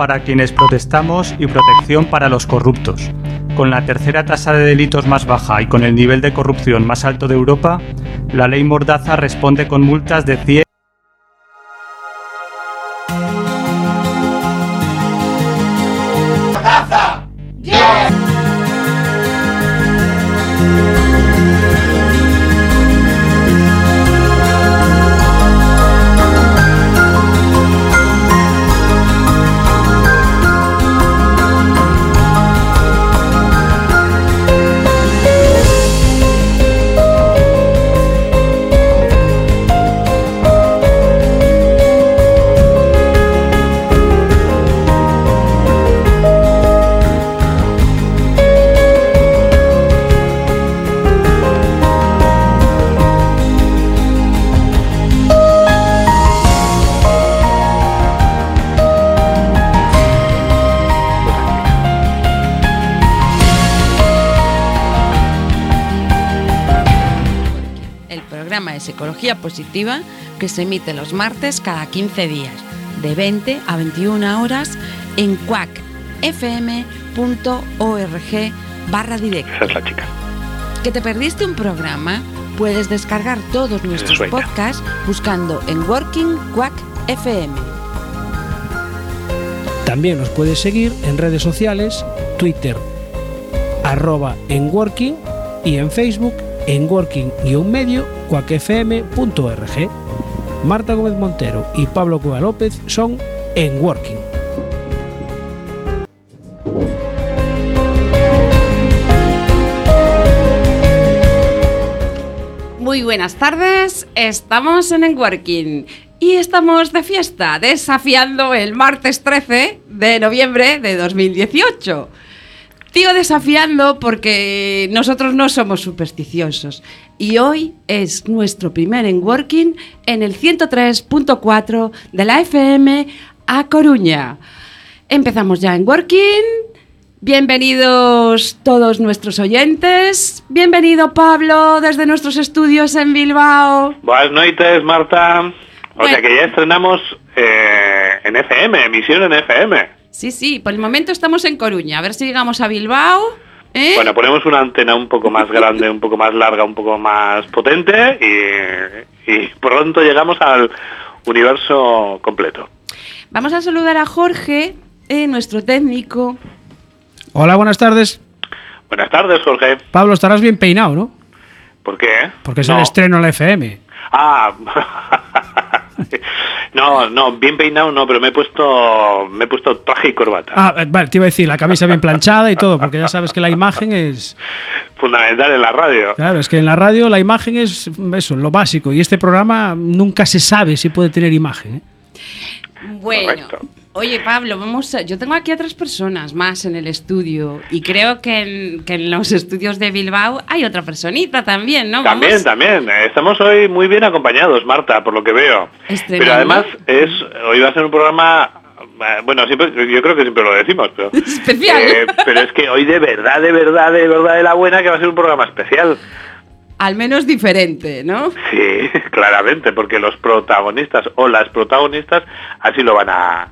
para quienes protestamos y protección para los corruptos. Con la tercera tasa de delitos más baja y con el nivel de corrupción más alto de Europa, la ley Mordaza responde con multas de 100 de psicología positiva que se emite los martes cada 15 días, de 20 a 21 horas en cuacfm.org barra directo. Esa es la chica. ¿Que te perdiste un programa? Puedes descargar todos nuestros podcasts buscando en Working Quack FM. También nos puedes seguir en redes sociales, Twitter, arroba en Working y en Facebook en working-medio cuacfm.org. Marta Gómez Montero y Pablo Cueva López son en Working. Muy buenas tardes, estamos en Enworking y estamos de fiesta, desafiando el martes 13 de noviembre de 2018. Digo desafiando porque nosotros no somos supersticiosos y hoy es nuestro primer Enworking en el 103.4 de la FM a Coruña. Empezamos ya en Working. Bienvenidos todos nuestros oyentes. Bienvenido Pablo desde nuestros estudios en Bilbao. Buenas noches, Marta. O Bueno. sea que ya estrenamos eh, en FM, emisión en FM. Sí, sí, por el momento estamos en Coruña. A ver si llegamos a Bilbao. ¿eh? Bueno, ponemos una antena un poco más grande, un poco más larga, un poco más potente y, y pronto llegamos al universo completo. Vamos a saludar a Jorge, eh, nuestro técnico. Hola, buenas tardes. Buenas tardes, Jorge. Pablo, estarás bien peinado, ¿no? ¿Por qué? Porque es No. el estreno en la FM. Ah, no, no, bien peinado no, pero me he puesto, me he puesto traje y corbata. Ah, eh, vale, te iba a decir, la camisa bien planchada y todo, porque ya sabes que la imagen es... Fundamental en la radio. Claro, es que en la radio la imagen es eso, lo básico, y este programa nunca se sabe si puede tener imagen. ¿eh? Bueno, Correcto. oye Pablo, vamos a- yo tengo aquí a otras personas más en el estudio y creo que en, que en los estudios de Bilbao hay otra personita también, ¿no? También, Vamos- también. Estamos hoy muy bien acompañados, Marta, por lo que veo. Estrenando. Pero además es hoy va a ser un programa, eh, bueno, siempre, yo creo que siempre lo decimos, pero, Especial. eh, pero es que hoy de verdad, de verdad, de verdad de la buena que va a ser un programa especial. Al menos diferente, ¿no? Sí, claramente, porque los protagonistas o las protagonistas así lo van a,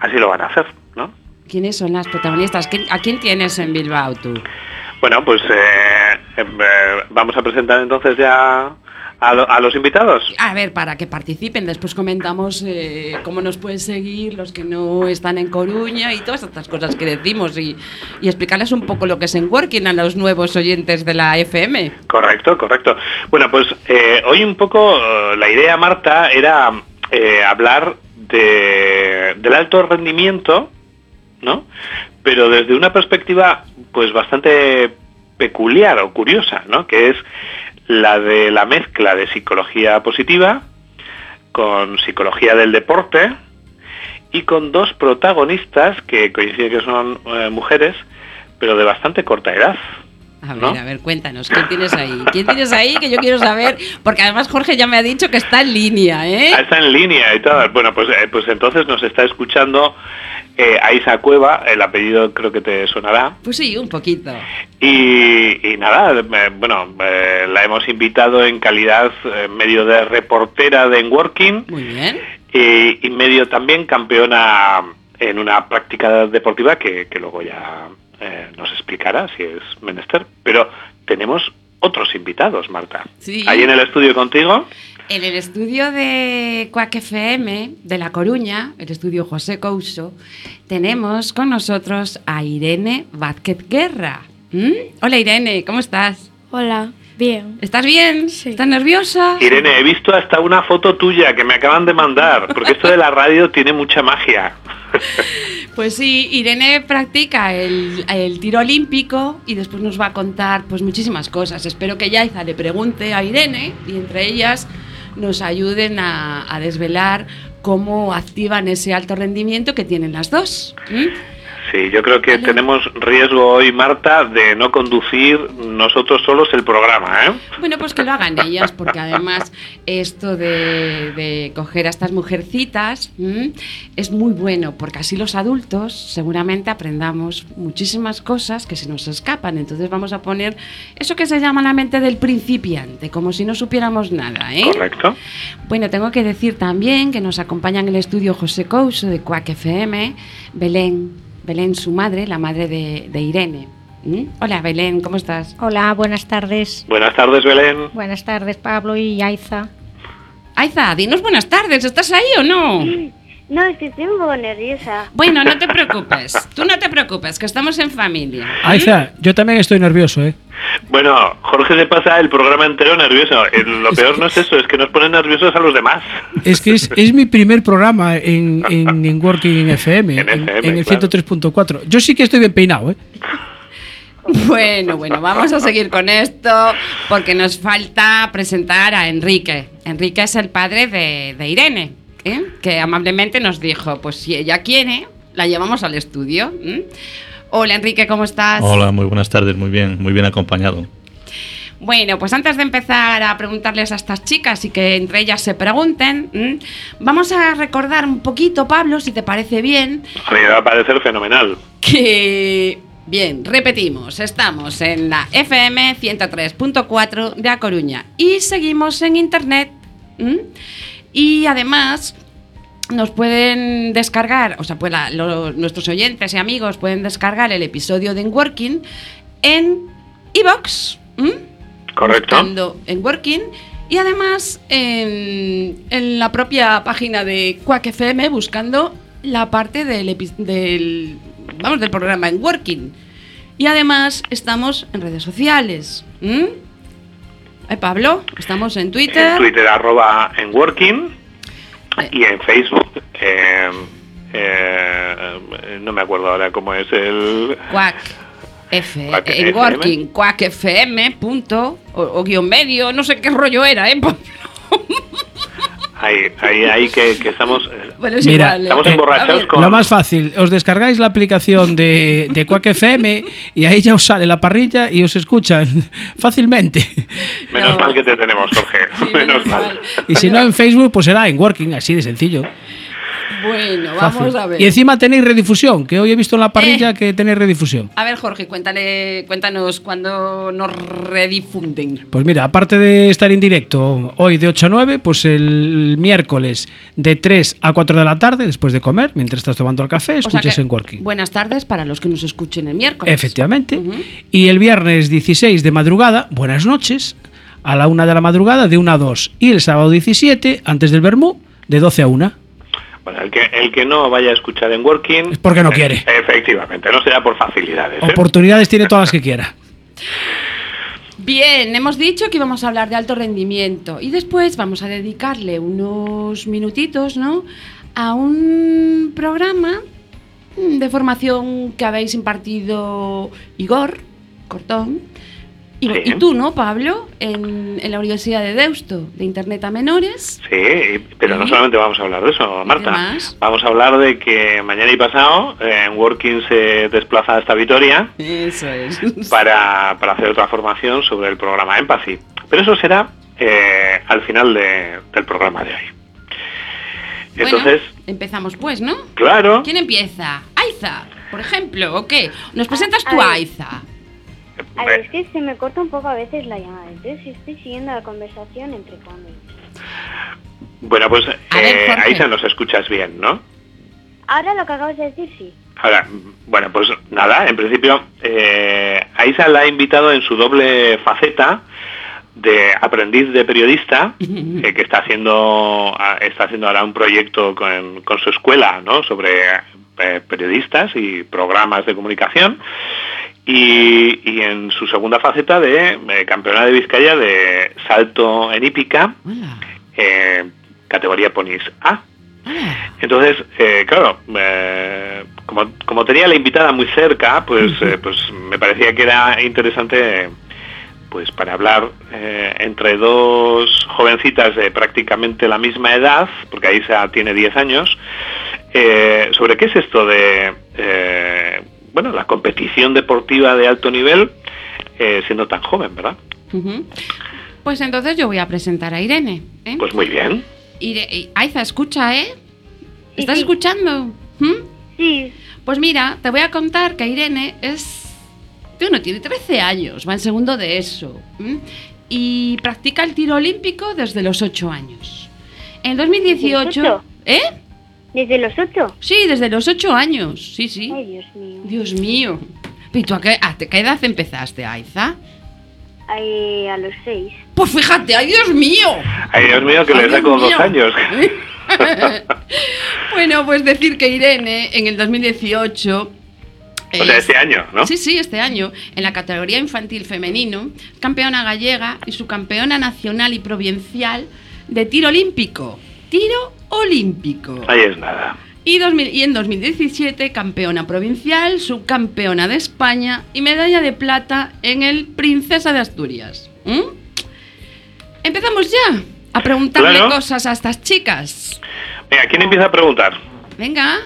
así lo van a hacer, ¿no? ¿Quiénes son las protagonistas? ¿Quién- ¿A quién tienes en Bilbao tú? Bueno, pues eh, eh, vamos a presentar entonces ya a, lo- a los invitados. A ver, para que participen, después comentamos eh, cómo nos pueden seguir los que no están en Coruña y todas estas cosas que decimos y, y explicarles un poco lo que es en Working a los nuevos oyentes de la FM. Correcto, correcto. Bueno, pues eh, hoy un poco eh, la idea, Marta, era eh, hablar de, del alto rendimiento, ¿no? Pero desde una perspectiva, pues bastante peculiar o curiosa, ¿no? Que es la de la mezcla de psicología positiva con psicología del deporte y con dos protagonistas que coincide que son eh, mujeres, pero de bastante corta edad. A ver, ¿No? a ver, cuéntanos, ¿quién tienes ahí? ¿Quién tienes ahí que yo quiero saber? Porque además Jorge ya me ha dicho que está en línea, ¿eh? Ah, Está en línea y tal. Bueno, pues, eh, pues entonces nos está escuchando eh, Aisa Cueva, el apellido creo que te sonará. Pues sí, un poquito. Y, y nada, eh, bueno, eh, la hemos invitado en calidad eh, medio de reportera de Enworking Muy bien. y, y medio también campeona en una práctica deportiva que, que luego ya eh, nos explicará si es menester. Pero tenemos otros invitados, Marta. Sí. Ahí en el estudio contigo. En el estudio de Cuac FM de La Coruña, el estudio José Couso, tenemos con nosotros a Irene Vázquez Guerra. ¿Mm? Hola Irene, ¿cómo estás? Hola, bien. ¿Estás bien? Sí. ¿Estás nerviosa? Irene, he visto hasta una foto tuya que me acaban de mandar, porque esto de la radio tiene mucha magia. Pues sí, Irene practica el, el tiro olímpico y después nos va a contar pues muchísimas cosas. Espero que Yaiza le pregunte a Irene y entre ellas nos ayuden a, a desvelar cómo activan ese alto rendimiento que tienen las dos. Sí, yo creo que Vale. tenemos riesgo hoy, Marta, de no conducir nosotros solos el programa, ¿eh? Bueno, pues que lo hagan ellas, porque además esto de, de coger a estas mujercitas ¿m? es muy bueno, porque así los adultos seguramente aprendamos muchísimas cosas que se nos escapan. Entonces vamos a poner eso que se llama la mente del principiante, como si no supiéramos nada. ¿eh? Correcto. Bueno, tengo que decir también que nos acompaña en el estudio José Couso de Cuac FM, Belén, Belén su madre, la madre de, de Irene. ¿m? Hola Belén, ¿cómo estás? Hola, buenas tardes. Buenas tardes, Belén. Buenas tardes, Pablo y Aiza. Aiza, dinos buenas tardes, ¿estás ahí o no? No, es que estoy un poco nerviosa. Bueno, no te preocupes, tú no te preocupes, que estamos en familia. Aiza, yo también estoy nervioso, ¿eh? Bueno, Jorge se pasa el programa entero nervioso. Eh, Lo peor no es eso, es que nos pone nerviosos a los demás. Es que es, es mi primer programa en, en, en Working FM, En en, FM, en el claro. 103.4. Yo sí que estoy bien peinado, ¿eh? Bueno, bueno, vamos a seguir con esto porque nos falta presentar a Enrique. Enrique es el padre de, de Irene, ¿eh? que amablemente nos dijo, pues si ella quiere, la llevamos al estudio. Hola Enrique, ¿cómo estás? Hola, muy buenas tardes, muy bien, muy bien acompañado. Bueno, pues antes de empezar a preguntarles a estas chicas y que entre ellas se pregunten, ¿m? vamos a recordar un poquito, Pablo, si te parece bien, me va a parecer fenomenal. que... Bien, repetimos, estamos en la FM 103.4 de A Coruña y seguimos en internet. ¿m? Y además nos pueden descargar, o sea, pues la- lo- nuestros oyentes y amigos pueden descargar el episodio de Enworking en iBox. Correcto. Buscando en Working y además en, en la propia página de Quack FM buscando la parte del, vamos, del programa en Working. Y además estamos en redes sociales. ¿m? Eh, Pablo, estamos en Twitter. En Twitter, arroba en Working. Eh. Y en Facebook. eh, eh, no me acuerdo ahora cómo es el... Quack F, Quack en FM. Working, Quack FM, punto, o, o guion medio, no sé qué rollo era, ¿eh? Ahí, ahí, ahí que, que estamos... eh, Bueno, es Mira, igual, ¿eh? Estamos A emborrachados ver, con- Lo más fácil, os descargáis la aplicación de, de Quack FM y ahí ya os sale la parrilla y os escuchan fácilmente. Menos No. mal que te tenemos, Jorge. Sí, menos mal. Y si no en Facebook, pues será en Working, así de sencillo. Bueno, Fácil. vamos a ver. Y encima tenéis redifusión, que hoy he visto en la parrilla Eh. que tenéis redifusión. A ver, Jorge, cuéntale, cuéntanos cuándo nos redifunden. Pues mira, aparte de estar en directo hoy de 8 a 9, pues el miércoles de 3 a 4 de la tarde, después de comer, mientras estás tomando el café, O sea escuchas que, en Working. Buenas tardes para los que nos escuchen el miércoles. Efectivamente. Y el viernes 16 de madrugada, buenas noches, a la 1 de la madrugada, de 1 a 2. Y el sábado 17, antes del Bermú, de 12 a 1. Bueno, el que, el que no vaya a escuchar en Working... Es porque no eh, quiere. Efectivamente, no será por facilidades. ¿eh? Oportunidades tiene todas las que quiera. Bien, hemos dicho que íbamos a hablar de alto rendimiento y después vamos a dedicarle unos minutitos, ¿no? A un programa de formación que habéis impartido Igor Cortón y, Sí. y tú, ¿no, Pablo? En, en la Universidad de Deusto, de Internet a Menores. Sí, y- pero no solamente vamos a hablar de eso, Marta. Vamos a hablar de que mañana y pasado eh, en Working se desplaza hasta Vitoria Eso es. para, para hacer otra formación sobre el programa Empathy. Pero eso será eh, al final de- del programa de hoy. Entonces, bueno, empezamos pues, ¿no? claro, ¿Quién empieza? Aiza, por ejemplo, ¿o qué? ¿Nos presentas A tú, ver. Aiza? A ver, es que se me corta un poco a veces la llamada, entonces estoy siguiendo la conversación entre cuando. bueno, pues eh, ahí se nos escuchas bien, ¿no? Ahora lo que acabas de decir, sí. Ahora, bueno, pues nada, en principio, eh, Aisa la ha invitado en su doble faceta de aprendiz de periodista, eh, que está haciendo, ah, está haciendo ahora un proyecto con, con su escuela, ¿no? Sobre eh, periodistas y programas de comunicación. Y, y en su segunda faceta de eh, campeona de Vizcaya de salto en hípica, eh, categoría ponis A. Hola. Entonces, eh, claro, eh, como, como tenía la invitada muy cerca, pues, pues me parecía que era interesante pues para hablar entre dos jovencitas de prácticamente la misma edad, porque Aisa tiene 10 años, sobre qué es esto de bueno la competición deportiva de alto nivel eh, siendo tan joven, ¿verdad? Pues entonces yo voy a presentar a Irene. ¿eh? Pues muy bien. Ire- y- Aiza, escucha, ¿eh? ¿Estás sí. escuchando? ¿Mm? Sí, Pues mira, te voy a contar que Irene es... Bueno, tiene 13 años, va en segundo de eso. Y practica el tiro olímpico desde los 8 años. En 2018... ¿Desde los ocho? ¿Eh? Desde los ocho. Sí, desde los 8 años. Sí, sí. Ay, Dios mío. Dios mío. ¿Y tú a qué, a qué edad empezaste, Aiza? Ay, a los seis. Pues fíjate, ¡ay, Dios mío! Ay, Dios mío, que Ay, le Dios saco dos años. bueno, pues decir que Irene en el 2018... O sea, es- este año, ¿no? Sí, sí, este año, en la categoría infantil femenino, campeona gallega y subcampeona nacional y provincial de tiro olímpico. Tiro olímpico. Ahí es nada. Y, 2000 y en 2017, campeona provincial, subcampeona de España y medalla de plata en el Princesa de Asturias. ¿Mm? Empezamos ya a preguntarle Claro. cosas a estas chicas. Venga, ¿quién empieza a preguntar? Venga,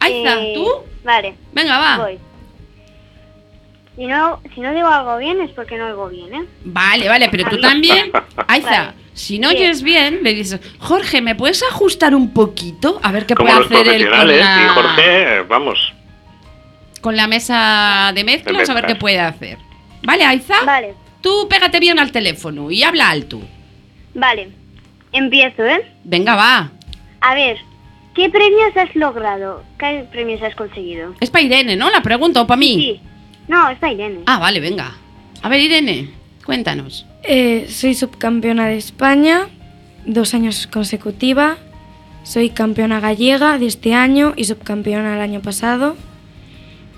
Aiza, Eh, ¿tú? Vale, Venga, va. voy. Si no, si no digo algo bien es porque no oigo bien, ¿eh? Vale, vale, pero tú también, Aiza, Vale. Si no oyes bien, le dices, Jorge, ¿me puedes ajustar un poquito? A ver qué Como puede los hacer él con la, Y Jorge, vamos. con la mesa de mezclas, De a ver qué puede hacer. Vale, Aiza, Vale, tú pégate bien al teléfono y habla alto. vale. Empiezo, ¿eh? Venga, va. A ver, ¿qué premios has logrado? ¿Qué premios has conseguido? Es para Irene, ¿no? La pregunta, o para mí. Sí. No, está Irene. Ah, vale, venga. A ver, Irene, cuéntanos. Eh, soy subcampeona de España, dos años consecutiva. Soy campeona gallega de este año y subcampeona el año pasado.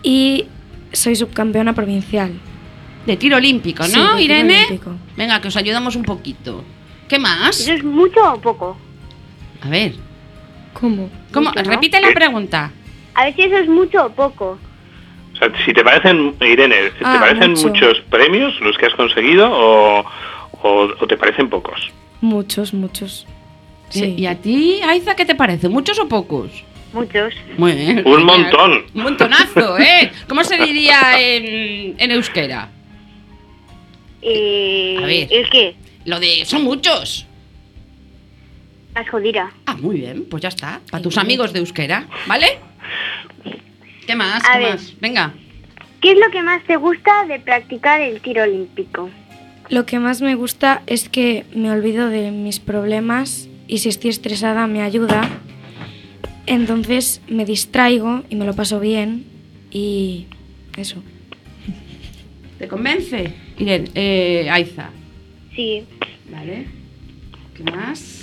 Y soy subcampeona provincial. De tiro olímpico, Sí, ¿no, de tiro Irene? olímpico. Venga, que os ayudamos un poquito. ¿Qué más? ¿Eso es mucho o poco? A ver, ¿Cómo? ¿cómo? Mucho, ¿no? Repite la pregunta. A ver si eso es mucho o poco. O sea, si te parecen, Irene, ¿te Ah, parecen mucho. muchos premios los que has conseguido o, o- o te parecen pocos? Muchos, muchos. Sí. ¿Y a ti, Aiza, qué te parece? ¿Muchos o pocos? Muchos. Muy bien. Un montón. Un montonazo, ¿eh? ¿Cómo se diría en, en euskera? Eh, A ver. ¿El qué? Lo de son muchos. Las jodira. Ah, muy bien, pues ya está. Para tus amigos de euskera, ¿vale? ¿Qué más? A ¿Qué ver. más? Venga. ¿Qué es lo que más te gusta de practicar el tiro olímpico? Lo que más me gusta es que me olvido de mis problemas y si estoy estresada me ayuda. Entonces me distraigo y me lo paso bien y eso. ¿Te convence? Irene, eh, Aiza. Sí. ¿Vale? ¿Qué más?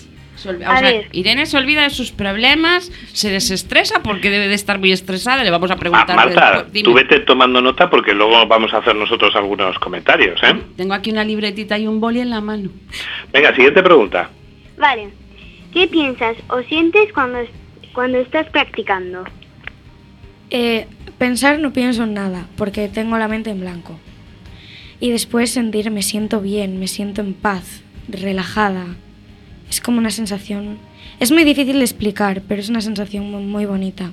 Se olvi- A o sea, ver. Irene se olvida de sus problemas, se desestresa porque debe de estar muy estresada. Le vamos a Ah, preguntar. Marta, tú vete tomando nota porque luego vamos a hacer nosotros algunos comentarios, ¿eh? Tengo aquí una libretita y un boli en la mano. Venga, siguiente pregunta. Vale. ¿Qué piensas o sientes cuando, cuando estás practicando? Eh, pensar no pienso en nada porque tengo la mente en blanco. Y después sentir me siento bien, me siento en paz, relajada. Es como una sensación... Es muy difícil de explicar, pero es una sensación muy, muy bonita.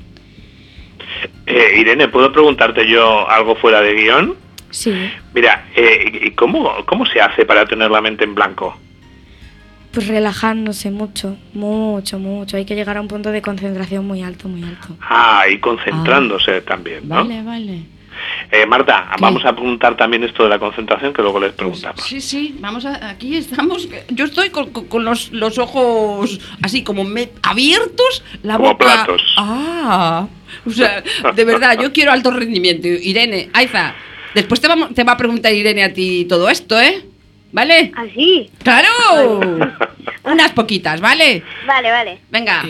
Eh, Irene, ¿puedo preguntarte yo algo fuera de guion? Sí, Mira, eh, ¿y ¿cómo, ¿cómo se hace para tener la mente en blanco? pues relajándose mucho, mucho, mucho. Hay que llegar a un punto de concentración muy alto, muy alto. Ah, y concentrándose también, ¿no? Vale, vale. Eh, Marta, vamos a apuntar también esto de la concentración que luego les preguntamos. Sí, sí, vamos a, aquí estamos. Yo estoy con, con- con los, los ojos así como me- abiertos, la Como boca. platos. Ah, o sea, de verdad, yo quiero alto rendimiento. Irene, Aiza, después te, vamos, te va a preguntar Irene a ti todo esto, ¿eh? ¿Vale? ¿Así? ¡Claro! Unas poquitas, ¿vale? Vale, vale. Venga.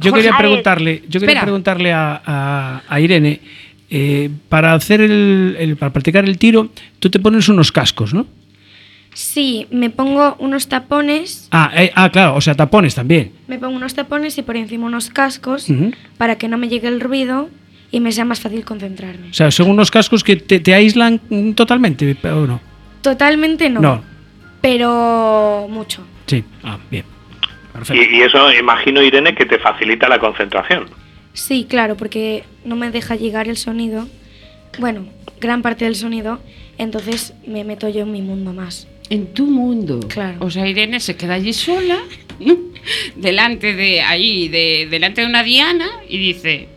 Yo quería preguntarle, yo quería Espera. preguntarle a, a- a Irene, eh, para hacer el, el- para practicar el tiro, tú te pones unos cascos, ¿no? Sí, me pongo unos tapones, Ah, eh, ah, claro, o sea, tapones también. me pongo unos tapones y por encima unos cascos para que no me llegue el ruido y me sea más fácil concentrarme. O sea, son unos cascos que te, te aíslan totalmente, ¿o no? Totalmente no, No. pero mucho. Sí, ah, bien. Perfecto. Y, y eso imagino, Irene, que te facilita la concentración. Sí, claro, porque no me deja llegar el sonido, bueno, gran parte del sonido, entonces me meto yo en mi mundo más. En tu mundo. Claro. O sea, Irene se queda allí sola, delante de ahí, de, delante de una diana, y dice: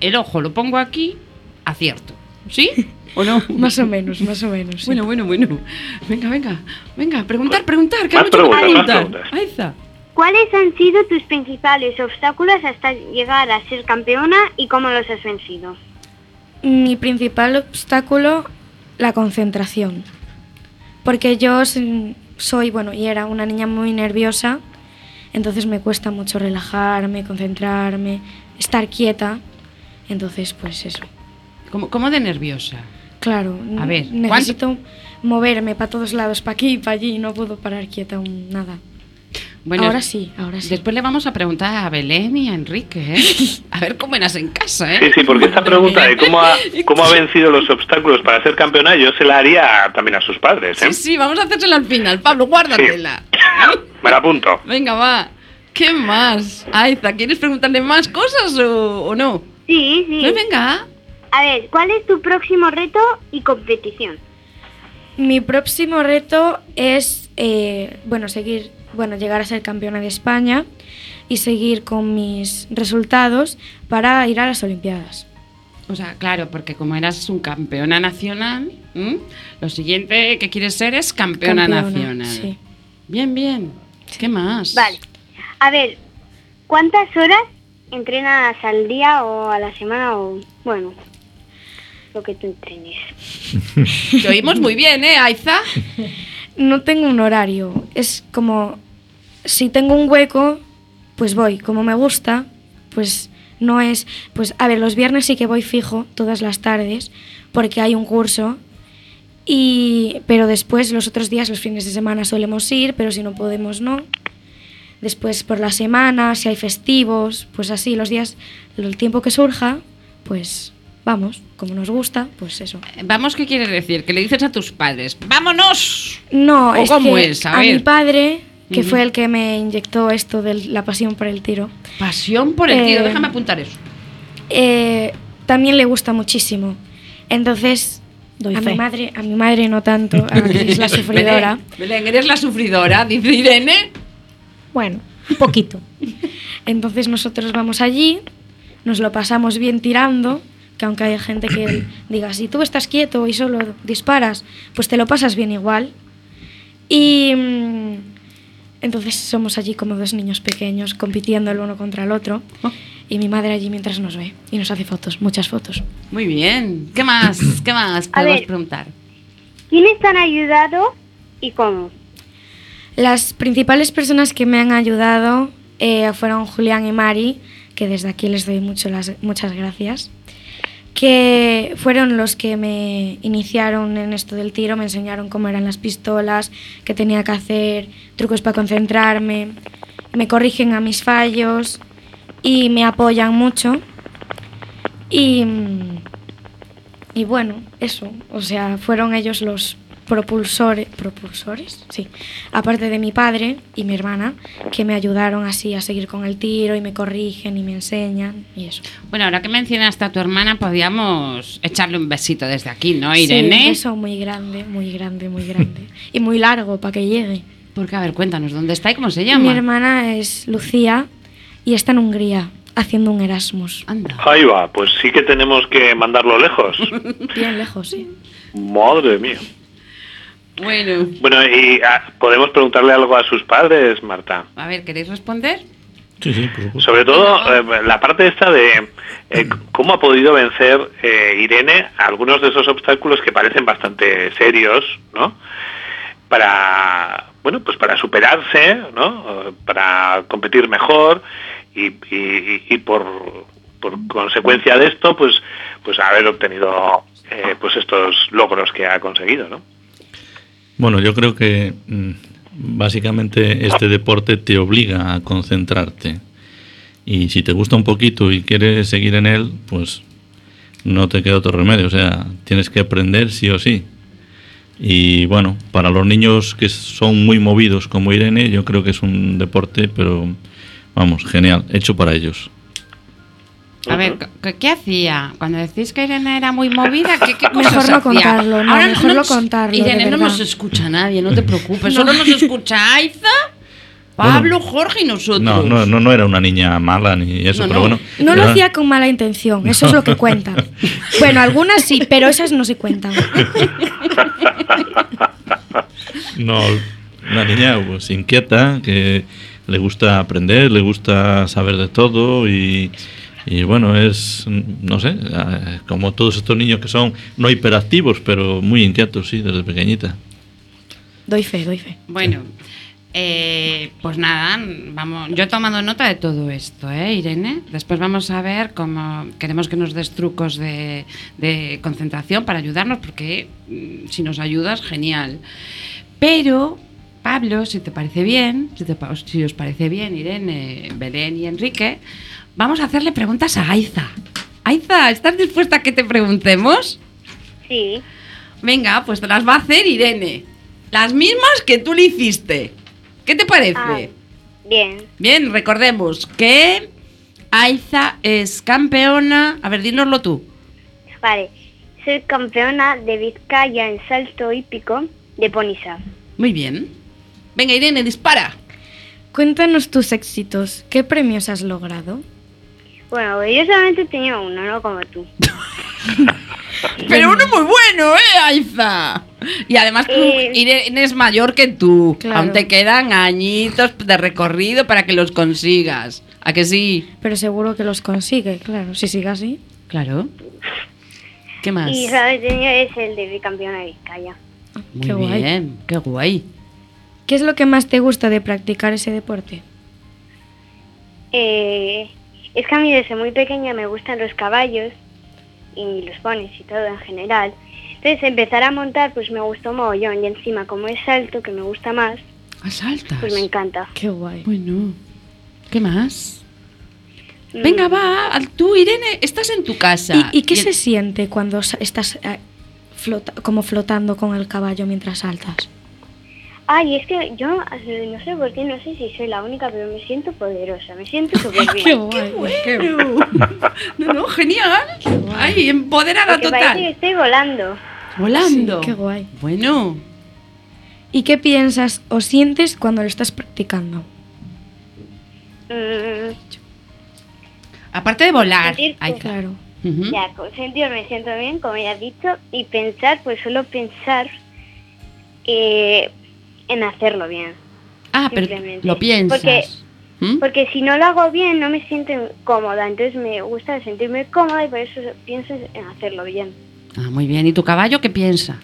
El ojo lo pongo aquí, acierto. ¿Sí? ¿O no? Más o menos, más o menos. sí. Bueno, bueno, bueno. Venga, venga, venga, preguntar, preguntar, que hay Más preguntas, más preguntar. preguntas. Aiza. ¿Cuáles han sido tus principales obstáculos hasta llegar a ser campeona y cómo los has vencido? Mi principal obstáculo, la concentración. Porque yo soy, bueno, y era una niña muy nerviosa, entonces me cuesta mucho relajarme, concentrarme, estar quieta. Entonces, pues eso. ¿Cómo, cómo de nerviosa? Claro, A ver, necesito moverme para todos lados, para aquí y para allí, no puedo parar quieta un- nada. Bueno, ahora sí, ahora sí. Después le vamos a preguntar a Belén y a Enrique, ¿eh? A ver cómo eras en casa, ¿eh? Sí, sí, porque esta pregunta de cómo ha, cómo ha vencido los obstáculos para ser campeona, yo se la haría también a sus padres. ¿eh? Sí, sí, vamos a hacérsela al final. Pablo, guárdatela. Me la apunto. Venga, va. ¿Qué más? Aiza, ¿quieres preguntarle más cosas o, o no? Sí, sí. Pues venga. A ver, ¿cuál es tu próximo reto y competición? Mi próximo reto es, eh, bueno, seguir, bueno, llegar a ser campeona de España y seguir con mis resultados para ir a las Olimpiadas. O sea, claro, porque como eras un campeona nacional, ¿m? lo siguiente que quieres ser es campeona, Campeona, nacional. sí. Bien, bien. ¿Qué más? Vale. A ver, ¿cuántas horas entrenas al día o a la semana o, bueno, lo que tú entrenes? Te oímos muy bien, ¿eh, Aiza? No tengo un horario, es como si tengo un hueco, pues voy, como me gusta, pues no es, pues a ver, los viernes sí que voy fijo todas las tardes porque hay un curso y pero después los otros días los fines de semana solemos ir, pero si no podemos no. Después por la semana, si hay festivos, pues así los días, el tiempo que surja, pues vamos, como nos gusta, pues eso. Vamos, ¿qué quieres decir? Que le dices a tus padres, ¡vámonos! No, ¿O es cómo que es? A a, mi padre, que fue el que me inyectó esto de la pasión por el tiro, Pasión por el tiro, Eh, déjame apuntar eso. eh, también le gusta muchísimo. Entonces, Doy a fe. mi madre, a mi madre no tanto, a que es la sufridora. Belén, Belén, eres la sufridora, dice Irene. Bueno, un poquito. Entonces nosotros vamos allí, nos lo pasamos bien tirando, que aunque hay gente que diga, si tú estás quieto y solo disparas, pues te lo pasas bien igual. Y mm, entonces somos allí como dos niños pequeños compitiendo el uno contra el otro. Y mi madre allí mientras nos ve y nos hace fotos, muchas fotos. Muy bien. ¿Qué más? ¿Qué más podemos ver. preguntar? ¿Quiénes te han ayudado y cómo? Las principales personas que me han ayudado eh, fueron Julián y Mari, que desde aquí les doy mucho las, muchas gracias, que fueron los que me iniciaron en esto del tiro, me enseñaron cómo eran las pistolas, qué tenía que hacer, trucos para concentrarme, me corrigen a mis fallos y me apoyan mucho. Y, y bueno, eso, o sea, fueron ellos los propulsores, propulsores, sí, aparte de mi padre y mi hermana, que me ayudaron así a seguir con el tiro y me corrigen y me enseñan y eso. Bueno, ahora que mencionaste a tu hermana, podíamos echarle un besito desde aquí, ¿no, Sí, Irene? un beso muy grande, muy grande, muy grande. y muy largo para que llegue. Porque, a ver, cuéntanos, ¿dónde está y cómo se Mi llama? hermana es Lucía y está en Hungría. haciendo un Erasmus. Anda. Ahí va, pues sí que tenemos que mandarlo lejos. Bien lejos, sí. Madre mía. Bueno, Bueno, y ah, podemos preguntarle algo a sus padres, Marta. a ver, ¿queréis responder? Sí, sí, por supuesto. Sobre todo eh, la parte esta de eh, cómo ha podido vencer eh, Irene algunos de esos obstáculos que parecen bastante serios, ¿no? Para, bueno, pues para superarse, ¿no? Para competir mejor y, y- y por, por consecuencia de esto, pues, pues haber obtenido eh, pues estos logros que ha conseguido, ¿no? Bueno, yo creo que mm, básicamente este deporte te obliga a concentrarte. Y si te gusta un poquito y quieres seguir en él, pues no te queda otro remedio. O sea, tienes que aprender sí o sí. Y bueno, para los niños que son muy movidos como Irene, yo creo que es un deporte, pero vamos, genial, hecho para ellos. A ver, ¿qué, qué hacía? Cuando decís que Irene era muy movida, ¿qué, qué cosas Mejor no hacía? contarlo, no, mejor no nos- contarlo, Irene, no nos escucha nadie, no te preocupes. Solo nos escucha Aiza, Pablo, Jorge y nosotros. No, no, no, no era una niña mala ni eso, No, pero no. bueno. No lo hacía con mala intención, eso es lo que cuentan. Bueno, algunas sí, pero esas no se cuentan. No, una niña pues inquieta, que le gusta aprender, le gusta saber de todo y, y bueno, es, no sé, eh, como todos estos niños que son no hiperactivos, pero muy inquietos, sí, desde pequeñita. Doy fe, doy fe. Bueno, eh, pues nada, vamos. Yo he tomado nota de todo esto, ¿eh, Irene? Después vamos a ver cómo queremos que nos des trucos de, de concentración para ayudarnos, porque mm, si nos ayudas, genial. Pero, Pablo, si te parece bien, si, te pa- si os parece bien, Irene, Belén y Enrique, vamos a hacerle preguntas a Aiza. Aiza, ¿estás dispuesta a que te preguntemos? Sí. Venga, pues te las va a hacer Irene. Las mismas que tú le hiciste. ¿Qué te parece? Ah, bien. Bien, recordemos que Aiza es campeona. A ver, dínoslo tú. Vale. Soy campeona de Vizcaya en salto hípico de Ponisa. Muy bien. Venga, Irene, dispara. Cuéntanos tus éxitos. ¿Qué premios has logrado? Bueno, yo solamente tenía uno, no como tú. Pero uno muy bueno, ¿eh, Aiza? Y además tú, Eh. Irene es mayor que tú. Claro. Aún te quedan añitos de recorrido para que los consigas. ¿A que sí? Pero seguro que los consigue, claro, si sigue así. Claro. ¿Qué más? Y tenía es el de bicampeona de Vizcaya. Muy Qué guay. bien, qué guay. ¿Qué es lo que más te gusta de practicar ese deporte? Eh, es que a mí desde muy pequeña me gustan los caballos y los ponis y todo en general. Entonces empezar a montar pues me gustó mogollón y encima como es alto que me gusta más, Asaltas. pues me encanta. Qué guay. Bueno, ¿qué más? Mm, Venga, va, al- tú, Irene, estás en tu casa. ¿Y, y qué se siente cuando sa- estás eh, flota- como flotando con el caballo mientras saltas? Ay, es que yo eh, no sé por qué, no sé si soy la única, pero me siento poderosa, me siento súper bien. Qué guay. Bueno. No, no, genial. Ay, empoderada Porque parece que total. estoy volando. Volando. Sí, qué guay. Bueno, ¿Y qué piensas o sientes cuando lo estás practicando? Mm, aparte de volar. Sentir- Ay, Claro. Ujú. Ya, con sentir me siento bien, como ya he dicho, y pensar, pues solo pensar eh, en hacerlo bien. Ah, pero lo piensas. Porque- ¿Mm? Porque si no lo hago bien, no me siento cómoda, entonces me gusta sentirme cómoda y por eso pienso en hacerlo bien. Ah, muy bien. ¿Y tu caballo qué piensa?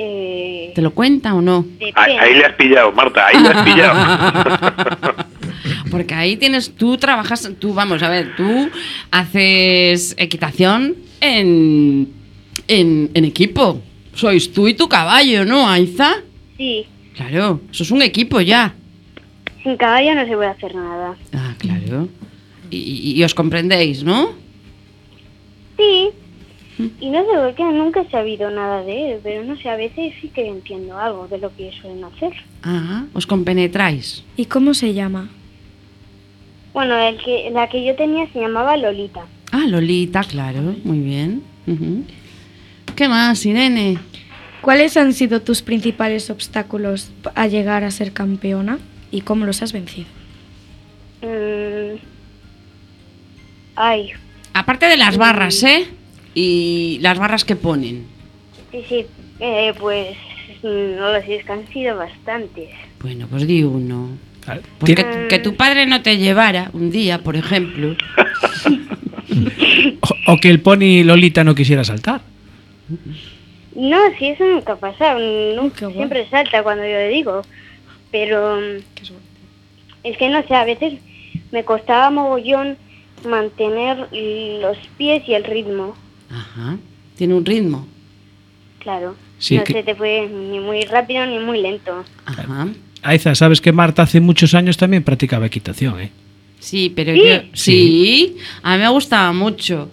Eh, ¿Te lo cuenta o no? Ahí le has pillado, Marta, ahí le has pillado. Porque ahí tienes, tú trabajas, tú, vamos a ver, tú haces equitación en, en, en equipo. Sois tú y tu caballo, ¿no, Aiza? Sí, Claro, eso es un equipo ya. sin caballo no se puede hacer nada. Ah, claro. Y, os comprendéis, ¿no? Sí, y no sé por qué nunca he sabido nada de él, pero no sé, a veces sí que entiendo algo de lo que suelen hacer. Ah, os compenetráis. ¿Y cómo se llama? Bueno, el que, la que yo tenía se llamaba Lolita. Ah, Lolita, claro, muy bien. Ujú. ¿Qué más, Irene? ¿Cuáles han sido tus principales obstáculos a llegar a ser campeona y cómo los has vencido? Mm, Ay, Aparte de las barras, ¿eh? Y las barras que ponen. sí, sí, eh, pues mm, no lo sé, es que han sido bastantes. Bueno, pues di uno. Pues que tu padre no te llevara un día, por ejemplo. o, o que el pony Lolita no quisiera saltar. No, sí, eso nunca ha pasado, nunca, siempre salta cuando yo le digo, pero mm, es que no sé, a veces me costaba mogollón mantener los pies y el ritmo, Ajá. Tiene un ritmo. claro. Sí, no que- se te fue ni muy rápido ni muy lento. Ajá. Aiza, sabes que Marta hace muchos años también practicaba equitación, ¿eh? Sí, pero ¿Sí? yo sí, a mí me gustaba mucho.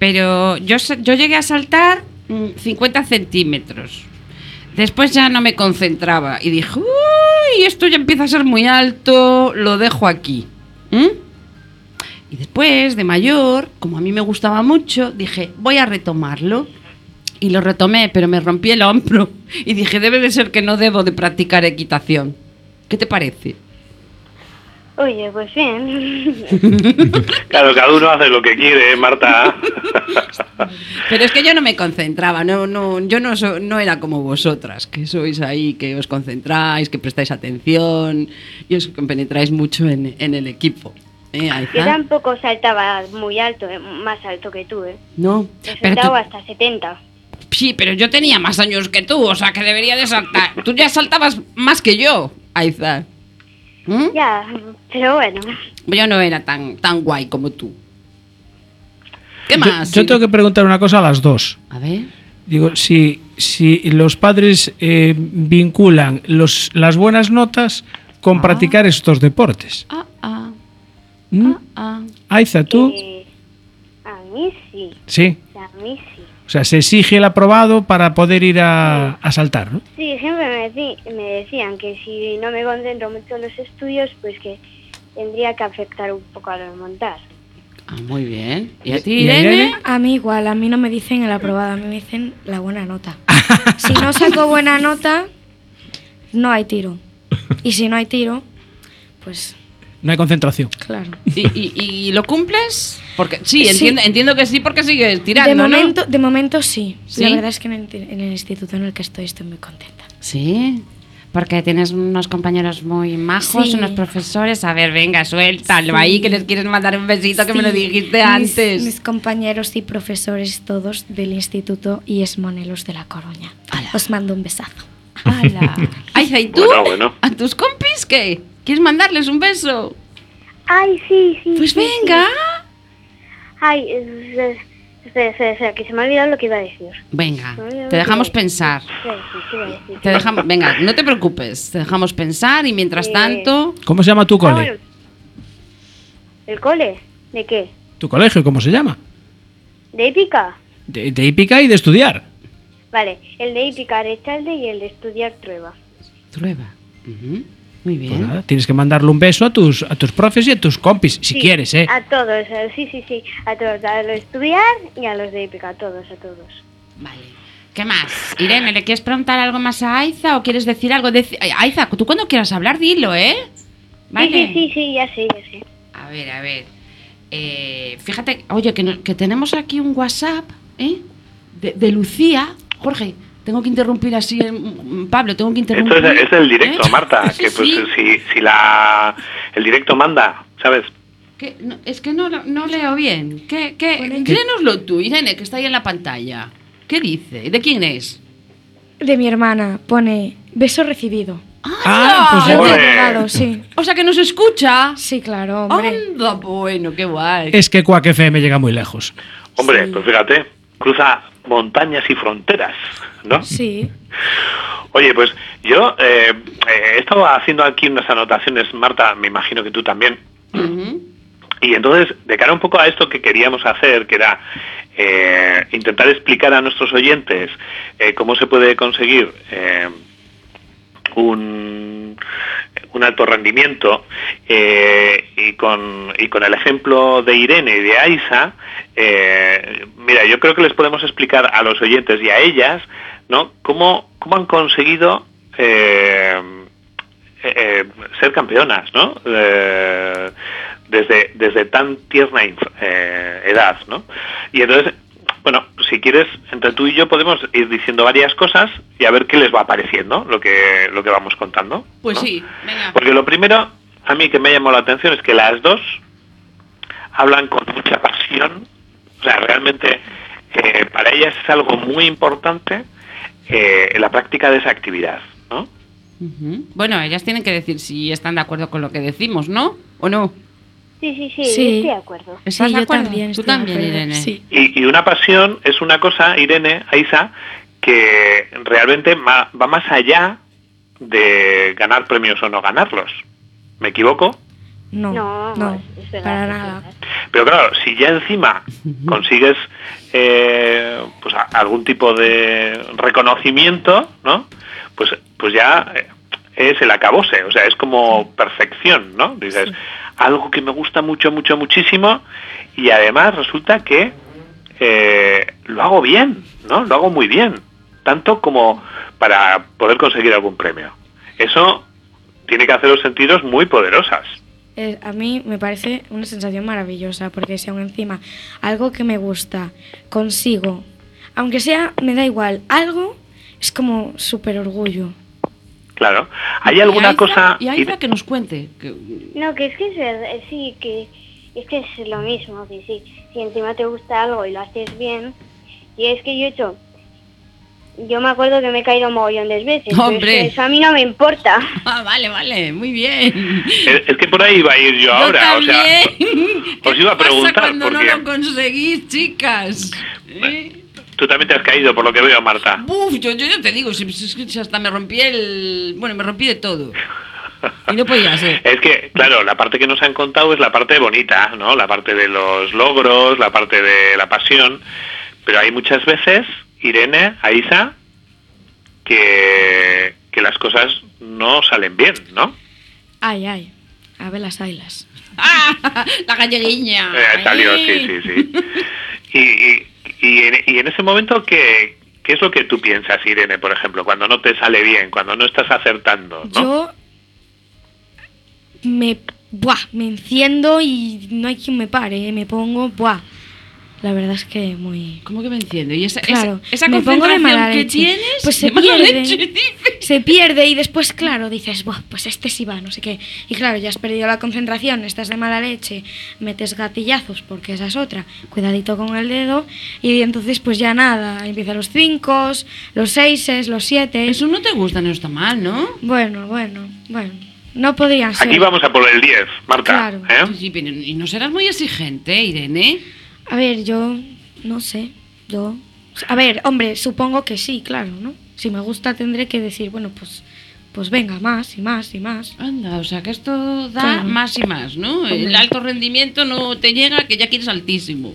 Pero yo, yo llegué a saltar mm, 50 centímetros. Después ya no me concentraba y dije, uy, esto ya empieza a ser muy alto, lo dejo aquí. ¿Mm? Y después, de mayor, como a mí me gustaba mucho, dije, voy a retomarlo. Y lo retomé, pero me rompí el hombro. Y dije, debe de ser que no debo de practicar equitación. ¿Qué te parece? Oye, pues bien. Claro, cada uno hace lo que quiere, ¿eh, Marta. Pero es que yo no me concentraba, no, no, yo no, so- no era como vosotras, que sois ahí, que os concentráis, que prestáis atención y os penetráis mucho en, en el equipo. ¿Eh? Yo tampoco saltaba muy alto, eh, más alto que tú, ¿eh? No, He pero tú- saltado hasta 70. sí, pero yo tenía más años que tú, o sea que debería de saltar. Tú ya saltabas más que yo, Aiza. ¿Mm? Ya, pero bueno. Yo no era tan, tan guay como tú. ¿Qué Yo- más? Yo, tengo que preguntar una cosa a las dos. A ver. Digo, si, si los padres eh, vinculan los, las buenas notas con Ah. practicar estos deportes. Ah, ah, ¿Mm? ah, ah. Aiza, ¿tú? Eh, a mí sí, Sí. o sea, a mí sí. O sea, se exige el aprobado para poder ir a, a saltar, ¿no? Sí, siempre me, decí- me decían que si no me concentro mucho en los estudios, pues que tendría que afectar un poco a lo de montar. Ah, muy bien. ¿Y a ¿Y ti? Irene? A mí igual, a mí no me dicen el aprobado, a mí me dicen la buena nota. si no saco buena nota, no hay tiro. Y si no hay tiro, pues No hay concentración. claro. ¿Y, y, y lo cumples? Porque sí, Sí. Entiendo, entiendo que sí porque sigues tirando, de, ¿no? momento, de momento sí. ¿Sí? La verdad es que en el, en el instituto en el que estoy estoy muy contenta. Sí, porque tienes unos compañeros muy majos, Sí. unos profesores. A ver, venga, suéltalo Sí. ahí, que les quieres mandar un besito que me lo dijiste mis- antes. Mis compañeros y profesores todos del instituto IES Monelos de La Coruña. Ala. Os mando un besazo. ¡Hala! ¿y tú? Bueno, bueno. ¿A tus compis qué? ¿Quieres mandarles un beso? Ay, sí, sí. Pues sí, venga. sí. Ay, espera, espera, espera, que se me ha olvidado lo que iba a decir. Venga, te dejamos pensar. Te dejamos, venga, no te preocupes, te dejamos pensar y mientras tanto, ¿Cómo se llama tu Ah, cole? bueno. ¿El cole? ¿De qué? ¿Tu colegio cómo se llama? ¿De hípica? De, de hípica y de estudiar. Vale, el de hípica Rechalde y el de estudiar Trueba. prueba. Ujú, Muy Pues bien. nada, tienes que mandarle un beso a tus, a tus profes y a tus compis, si Sí, quieres, ¿eh? A todos, eh, sí, sí, sí, a todos, a los de estudiar y a los de hípica, a todos, a todos. Vale. ¿Qué más? Irene, ¿le quieres preguntar algo más a Aiza o quieres decir algo? Deci- Ay, Aiza, tú cuando quieras hablar, dilo, ¿eh? Vale. Sí, sí, sí, sí, ya sé, ya sé. A ver, a ver. Eh, fíjate, oye, que, no- que tenemos aquí un WhatsApp, ¿eh? De, de Lucía. Jorge, tengo que interrumpir así, eh, mm, Pablo, tengo que interrumpir. Esto es, es el directo, ¿eh? Marta, que pues sí. si, si la, el directo manda, ¿sabes? Que no- es que no, lo- no leo bien. ¿Qué, qué? Léenoslo tú, Irene, que está ahí en la pantalla. ¿Qué dice? ¿De quién es? De mi hermana pone beso recibido. Ah, pues te he llegado, sí. O sea, que nos escucha. Sí, claro, hombre. Anda, bueno, qué guay. Es que Quack FM llega muy lejos. Hombre, Sí. pues fíjate, cruza montañas y fronteras, ¿no? Sí. Oye, pues yo eh, eh, he estado haciendo aquí unas anotaciones, Marta, me imagino que tú también. Y entonces, de cara un poco a esto que queríamos hacer, que era eh, intentar explicar a nuestros oyentes eh, cómo se puede conseguir un, alto rendimiento, eh, y, con, y con el ejemplo de Irene y de Aisa, eh, mira, yo creo que les podemos explicar a los oyentes y a ellas, ¿no? Cómo, cómo han conseguido eh, ser campeonas, ¿no? Desde, desde tan tierna edad, ¿no? Y entonces, bueno, si quieres, entre tú y yo podemos ir diciendo varias cosas y a ver qué les va pareciendo lo que, lo que vamos contando. Pues ¿no? sí, venga. Porque lo primero, a mí que me ha llamado la atención es que las dos hablan con mucha pasión. O sea, realmente eh, para ellas es algo muy importante eh, la práctica de esa actividad, ¿no? Bueno, ellas tienen que decir si están de acuerdo con lo que decimos, ¿no? ¿O no? Sí, sí, sí, Sí. estoy de acuerdo. ¿Estás Sí, yo acuerdo? también Tú también, Irene. sí. Y, y una pasión es una cosa, Irene, Aisa, que realmente va más allá de ganar premios o no ganarlos. ¿Me equivoco? No, No, no, verdad, para nada. Pero claro, si ya encima consigues eh, pues a- algún tipo de reconocimiento, ¿no? Pues, pues ya eh, es el acabose, o sea, es como perfección, ¿no? Dices, algo que me gusta mucho, mucho, muchísimo y además resulta que eh, lo hago bien, ¿no? Lo hago muy bien, tanto como para poder conseguir algún premio. Eso tiene que haceros sentiros muy poderosas. Eh, a mí me parece una sensación maravillosa, porque si aún encima algo que me gusta consigo, aunque sea, me da igual, algo es como súper orgullo. Claro. ¿Hay Y alguna Aiza- cosa... Y Aiza que nos cuente. que- No, que es que es verdad, sí, que es que es lo mismo, que sí, si encima te gusta algo y lo haces bien, y es que yo he hecho, yo me acuerdo que me he caído un mogollón de veces, pero es ¡Hombre! que eso a mí no me importa. Ah, vale, vale, muy bien. Es, es que por ahí iba a ir yo, ahora, o sea, os ¿Qué iba a pasa preguntar, cuando porque- no lo conseguís, chicas? ¿Eh? Tú también te has caído por lo que veo, Marta. Uf, yo, yo ya te digo, si, si- si- si hasta me rompí el... Bueno, me rompí de todo. Y no podía ser. Es que, claro, la parte que nos han contado es la parte bonita, ¿no? La parte de los logros, la parte de la pasión, pero hay muchas veces, Irene, Aisa, que, que las cosas no salen bien, ¿no? Ay, ay, a ver las ailas. ¡Ah! La galleguiña. Eh, salió, sí, sí, sí. Y, y, y en, y en ese momento, ¿qué, ¿qué es lo que tú piensas, Irene, por ejemplo, cuando no te sale bien, cuando no estás acertando? ¿no? Yo me, buah, me enciendo y no hay quien me pare, me pongo, buah. La verdad es que muy... ¿Cómo que me enciendo? ¿Y esa, Claro, esa, esa me pongo de concentración mala que leche. tienes? Pues se pierde. leche, dices. Se pierde y después, claro, dices, Buah, pues este sí va, no sé qué. Y claro, ya has perdido la concentración, estás de mala leche, metes gatillazos, porque esa es otra, cuidadito con el dedo, y entonces pues ya nada, empiezan los cinco, los seises, los siete. Eso no te gusta, no está mal, ¿no? Bueno, bueno, bueno, no podrían ser. Aquí vamos a por el 10, Marta. Claro. ¿eh? Sí, pero y no serás muy exigente, Irene. A ver, yo no sé, yo... A ver, hombre, supongo que sí, claro, ¿no? Si me gusta tendré que decir, bueno, pues, pues venga, más y más y más. Anda, o sea que esto da Claro. más y más, ¿no? El alto rendimiento no te llega, que ya quieres altísimo.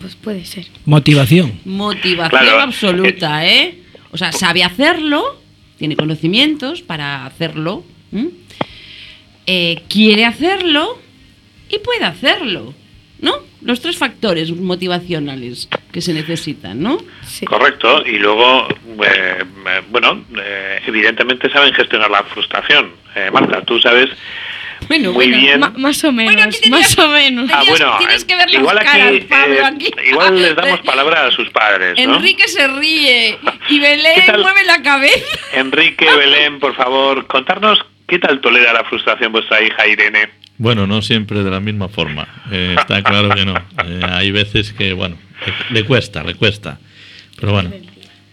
Pues puede ser. Motivación. Motivación Claro, absoluta, ¿eh? O sea, sabe hacerlo, tiene conocimientos para hacerlo. Eh, quiere hacerlo y puede hacerlo, ¿no? Los tres factores motivacionales que se necesitan, ¿no? Sí. Correcto, y luego, eh, bueno, eh, evidentemente saben gestionar la frustración. Eh, Marta, tú sabes Bueno, muy bueno. bien. Más o menos, Bueno, tenías- más o menos. Ah, bueno, tienes eh, que ver las igual aquí, caras, Pablo, eh, aquí. igual les damos palabra a sus padres, ¿no? Enrique se ríe y ¿Qué Belén mueve la cabeza. Enrique, Belén, por favor, contarnos qué tal tolera la frustración vuestra hija Irene. Bueno, no siempre de la misma forma. Eh, está claro que no. Eh, hay veces que, bueno, le, le cuesta, le cuesta. Pero bueno,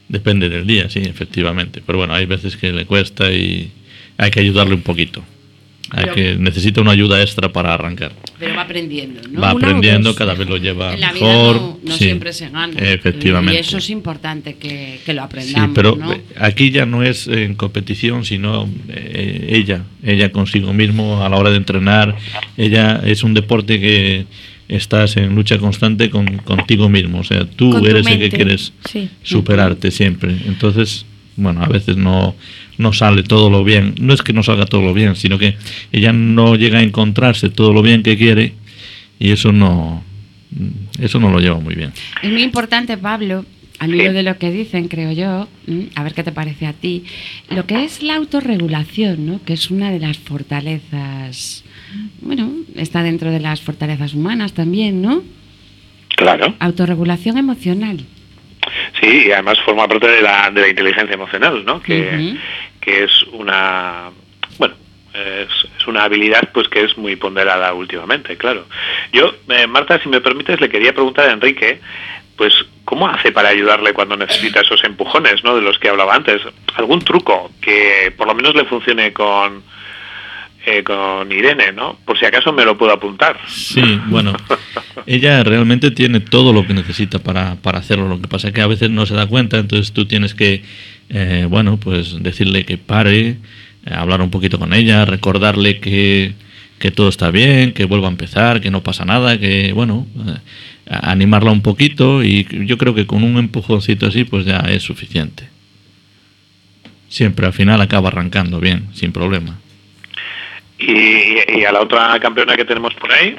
depende del día, sí, efectivamente. Pero bueno, hay veces que le cuesta y hay que ayudarle un poquito. Pero- que necesita una ayuda extra para arrancar. Pero va aprendiendo, ¿no? Va Una aprendiendo, cada vez lo lleva En la vida mejor. no, no sí, siempre se gana. Efectivamente. Y eso es importante que, que lo Sí, aprendamos, pero ¿no? eh, aquí ya no es en competición, sino eh, ella, ella consigo mismo a la hora de entrenar. Ella es un deporte que estás en lucha constante con, contigo mismo. O sea, tú eres el que quieres sí. superarte siempre. Entonces, bueno, a veces no, no sale todo lo bien. No es que no salga todo lo bien, sino que ella no llega a encontrarse todo lo bien que quiere y eso no, eso no lo lleva muy bien. Es muy importante, Pablo, al hilo de lo que dicen, creo yo, a ver qué te parece a ti, lo que es la autorregulación, ¿no? que es una de las fortalezas bueno, está dentro de las fortalezas humanas también, ¿no? Claro. Autorregulación emocional. Sí, y además forma parte de la, de la inteligencia emocional, ¿no? Que. Que es una, bueno, es, es una habilidad pues que es muy ponderada últimamente, claro. Yo, eh, Marta, si me permites, le quería preguntar a Enrique, pues, ¿cómo hace para ayudarle cuando necesita esos empujones, ¿no? De los que hablaba antes. ¿Algún truco que por lo menos le funcione con, eh, con Irene, ¿no? Por si acaso me lo puedo apuntar. Sí, bueno, ella realmente tiene todo lo que necesita para, para hacerlo. Lo que pasa es que a veces no se da cuenta, entonces tú tienes que, eh, bueno, pues decirle que pare, eh, hablar un poquito con ella, recordarle que, que todo está bien, que vuelva a empezar, que no pasa nada, que, bueno, eh, animarla un poquito y yo creo que con un empujoncito así, pues ya es suficiente. Siempre al final acaba arrancando bien, sin problema. Y, y a la otra campeona que tenemos por ahí,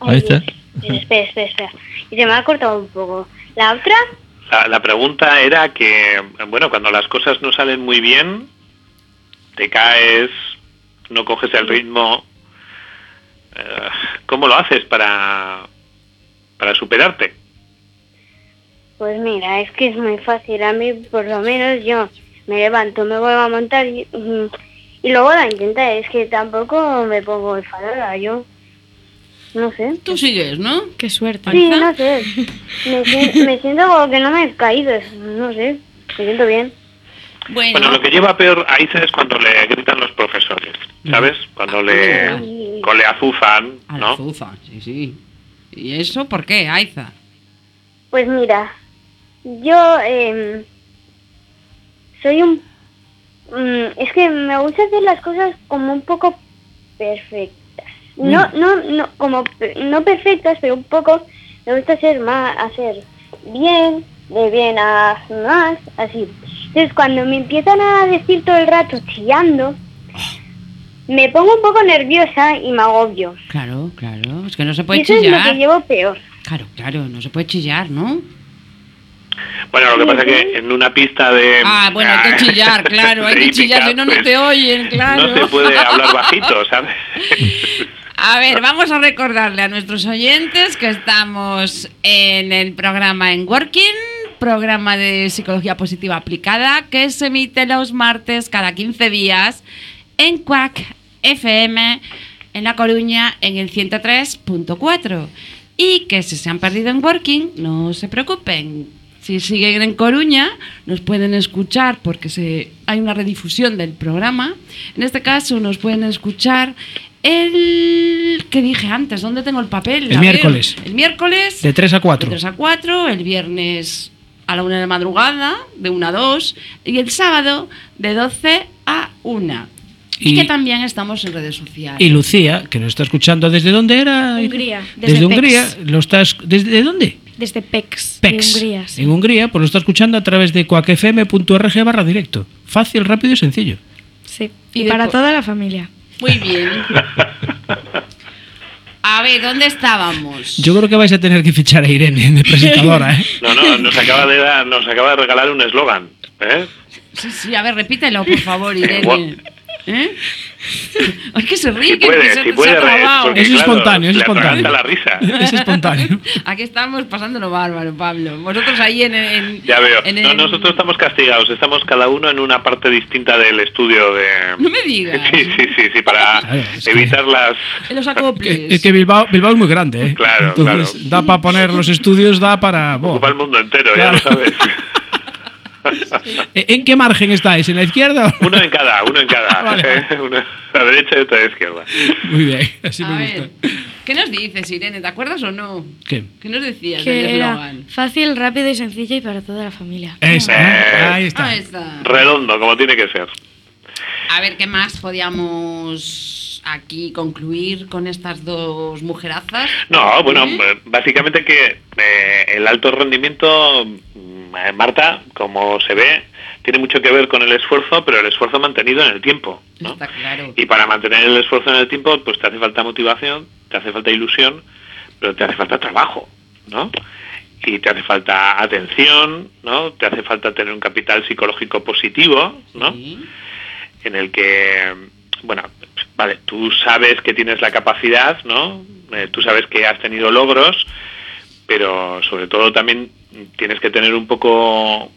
Ahí está. Espera, espera. Y se me ha cortado un poco. ¿La otra? La, pregunta era que, bueno, cuando las cosas no salen muy bien, te caes, no coges el ritmo, eh, ¿cómo lo haces para, para superarte? Pues mira, es que es muy fácil. A mí, por lo menos, yo me levanto, me vuelvo a montar y, y luego la intentar. Es que tampoco me pongo enfadada. Yo no sé. Tú sigues, ¿no? Qué suerte. Sí, no sé. Me, sien- me siento como que no me he caído. No sé. Me siento bien. Bueno, Bueno, lo que lleva peor a Isa es cuando le gritan los profesores, ¿sabes? Cuando le, Sí. cuando le azuzan, ¿no? sí, sí. ¿Y eso por qué, Aiza? Pues mira, yo em, soy un... mm, es que me gusta hacer las cosas como un poco perfectas. No, no, no, como no perfectas, pero un poco me gusta hacer más, hacer bien, de bien a más, así. Entonces cuando me empiezan a decir todo el rato chillando, me pongo un poco nerviosa y me agobio. Claro, claro. Es que no se Y puede eso es lo chillar. que llevo peor. Claro, claro, no se puede chillar, ¿no? Bueno, lo que pasa es que en una pista de... Ah, bueno, hay que chillar, claro, hay que chillar, si no, no pues, te oyen, claro. No se puede hablar bajito, ¿sabes? A ver, vamos a recordarle a nuestros oyentes que estamos en el programa En Working, programa de psicología positiva aplicada que se emite los martes cada 15 días en Quack FM en La Coruña en el 103.4. Y que si se han perdido en Working, no se preocupen. Si siguen en Coruña, nos pueden escuchar porque hay una redifusión del programa. En este caso, nos pueden escuchar el que dije antes, ¿dónde tengo el papel? El A ver, miércoles. el miércoles. De 3 a 4. De 3 a 4, el viernes a la 1 de la madrugada, de 1 a 2, y el sábado de 12 a 1. Y, Y- que también estamos en redes sociales. Y Lucía, que nos está escuchando, ¿desde dónde era? Hungría, Desde, desde Hungría. Lo estás, ¿Desde dónde? Desde PEX, Pex. de Hungría. sí. En Hungría, pues lo está escuchando a través de cuacfm.org barra directo. Fácil, rápido y sencillo. Sí. Y Y, para toda la familia. Muy bien. A ver, ¿dónde estábamos? Yo creo que vais a tener que fichar a Irene de presentadora, ¿eh? No, no, nos acaba de, dar- nos acaba de regalar un eslogan, ¿eh? Sí, sí, a ver, repítelo, por favor, Irene. ¿Eh? Es que se ríe, Si que puede, se, si se puede, ha trabado. porque, Es claro, espontáneo, es espontáneo. la risa. Es espontáneo. Aquí estamos pasándolo bárbaro, Pablo. Vosotros ahí en, en- Ya veo. en No, el- nosotros estamos castigados, estamos cada uno en una parte distinta del estudio de... No me digas. Sí, sí, sí, sí, para evitar las... En los acoples. Es que Bilbao, Bilbao es muy grande, ¿eh? Claro, Entonces, claro. da para poner los estudios, da para... Ocupa el mundo entero, Claro. ya lo sabes. ¿E- ¿En qué margen estáis? ¿En la izquierda? Uno en cada, uno en cada. Vale. ¿eh? Uno a la derecha y otro a la izquierda. Muy bien, así A me ver, gusta. ¿qué nos dices, Irene? ¿Te acuerdas o no? ¿Qué? ¿Qué nos decías del era fácil, rápido y sencillo y para toda la familia. Esa, ¿eh? Ahí está. Ahí está. Redondo, como tiene que ser. A ver, ¿qué más podíamos aquí concluir con estas dos mujerazas? No, bueno, ¿Eh? eh, básicamente que eh, el alto rendimiento, eh, Marta, como se ve, tiene mucho que ver con el esfuerzo, pero el esfuerzo mantenido en el tiempo. ¿no? Está claro. Y para mantener el esfuerzo en el tiempo, pues te hace falta motivación, te hace falta ilusión, pero te hace falta trabajo, ¿no? Y te hace falta atención, ¿no? Te hace falta tener un capital psicológico positivo, ¿no? Sí. En el que, bueno, vale, tú sabes que tienes la capacidad, ¿no? Eh, tú sabes que has tenido logros, pero sobre todo también tienes que tener un poco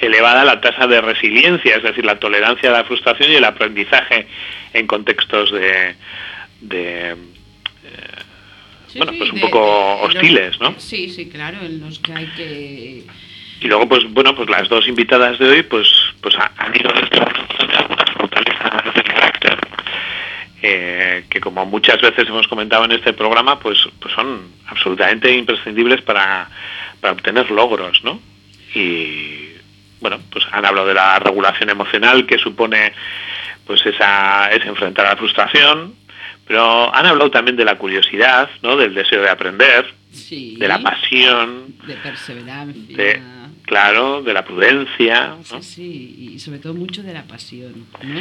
elevada la tasa de resiliencia, es decir, la tolerancia a la frustración y el aprendizaje en contextos de, de, eh, Sí, bueno, pues un de- poco de- de los- hostiles, ¿no? Sí, sí, claro, en los que hay que... Y luego, pues bueno, pues las dos invitadas de hoy, pues, pues ha- han ido desarrollando algunas fortalezas del carácter, eh, que como muchas veces hemos comentado en este programa, pues, pues son absolutamente imprescindibles para, para obtener logros, ¿no? Y bueno, pues han hablado de la regulación emocional que supone pues esa, es enfrentar a la frustración, pero han hablado también de la curiosidad, ¿no? Del deseo de aprender, Sí, de la pasión, de perseverancia. de, claro, de la prudencia. Sí, ¿no? sí, y sobre todo mucho de la pasión, ¿no?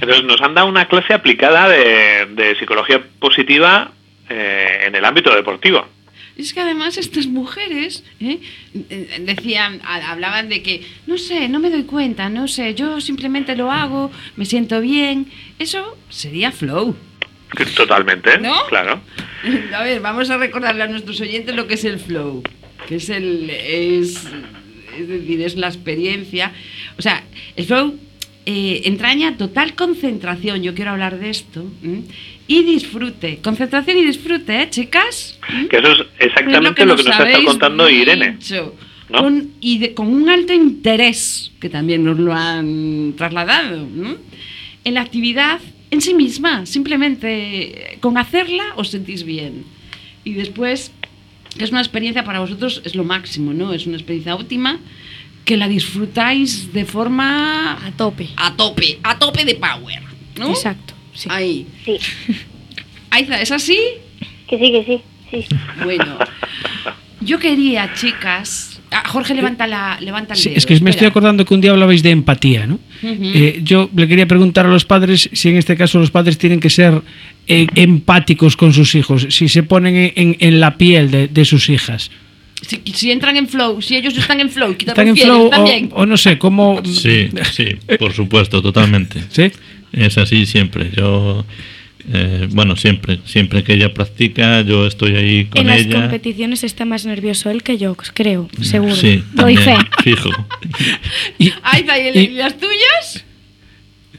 Entonces nos han dado una clase aplicada de, de psicología positiva eh, en el ámbito deportivo. Es que además estas mujeres ¿eh? Eh, decían, ha- hablaban de que, no sé, no me doy cuenta, no sé, yo simplemente lo hago, me siento bien. Eso sería flow. Totalmente, ¿No? claro. A ver, vamos a recordarle a nuestros oyentes lo que es el flow, que es el es, es decir, es la experiencia. O sea, el flow eh, entraña total concentración. Yo quiero hablar de esto. ¿m? Y disfrute. Concentración y disfrute, ¿eh, chicas? ¿M? Que eso es exactamente Es lo que nos ha estado contando Irene. dicho. ¿no? Con, y de- con un alto interés, que también nos lo han trasladado, en la actividad en sí misma. Simplemente eh, con hacerla os sentís bien. Y después, es una experiencia para vosotros, es lo máximo, ¿no? Es una experiencia óptima que la disfrutáis de forma A tope. a tope, a tope de power, ¿no? Exacto. Sí. Ahí. Sí, Aiza, ¿es así? que sí, que sí. Sí, Bueno, yo quería, chicas. Ah, Jorge, levanta la, levanta el Sí, dedo, es que me estoy acordando que un día hablabais de empatía, ¿no? Eh, yo le quería preguntar a los padres si en este caso los padres tienen que ser eh, empáticos con sus hijos, si se ponen en, en- en la piel de, de sus hijas. Si, si entran en flow, si ellos están en flow, ¿qué te ¿Están en flow o, también? o no sé, cómo... Sí, sí, por supuesto, totalmente. ¿Sí? Es así siempre. Yo, eh, bueno, siempre, siempre que ella practica, yo estoy ahí con en las ella. competiciones está más nervioso él que yo, creo, seguro. Sí, Doy fe. fijo. Y- Aiza, ¿y, el- y- y las tuyas?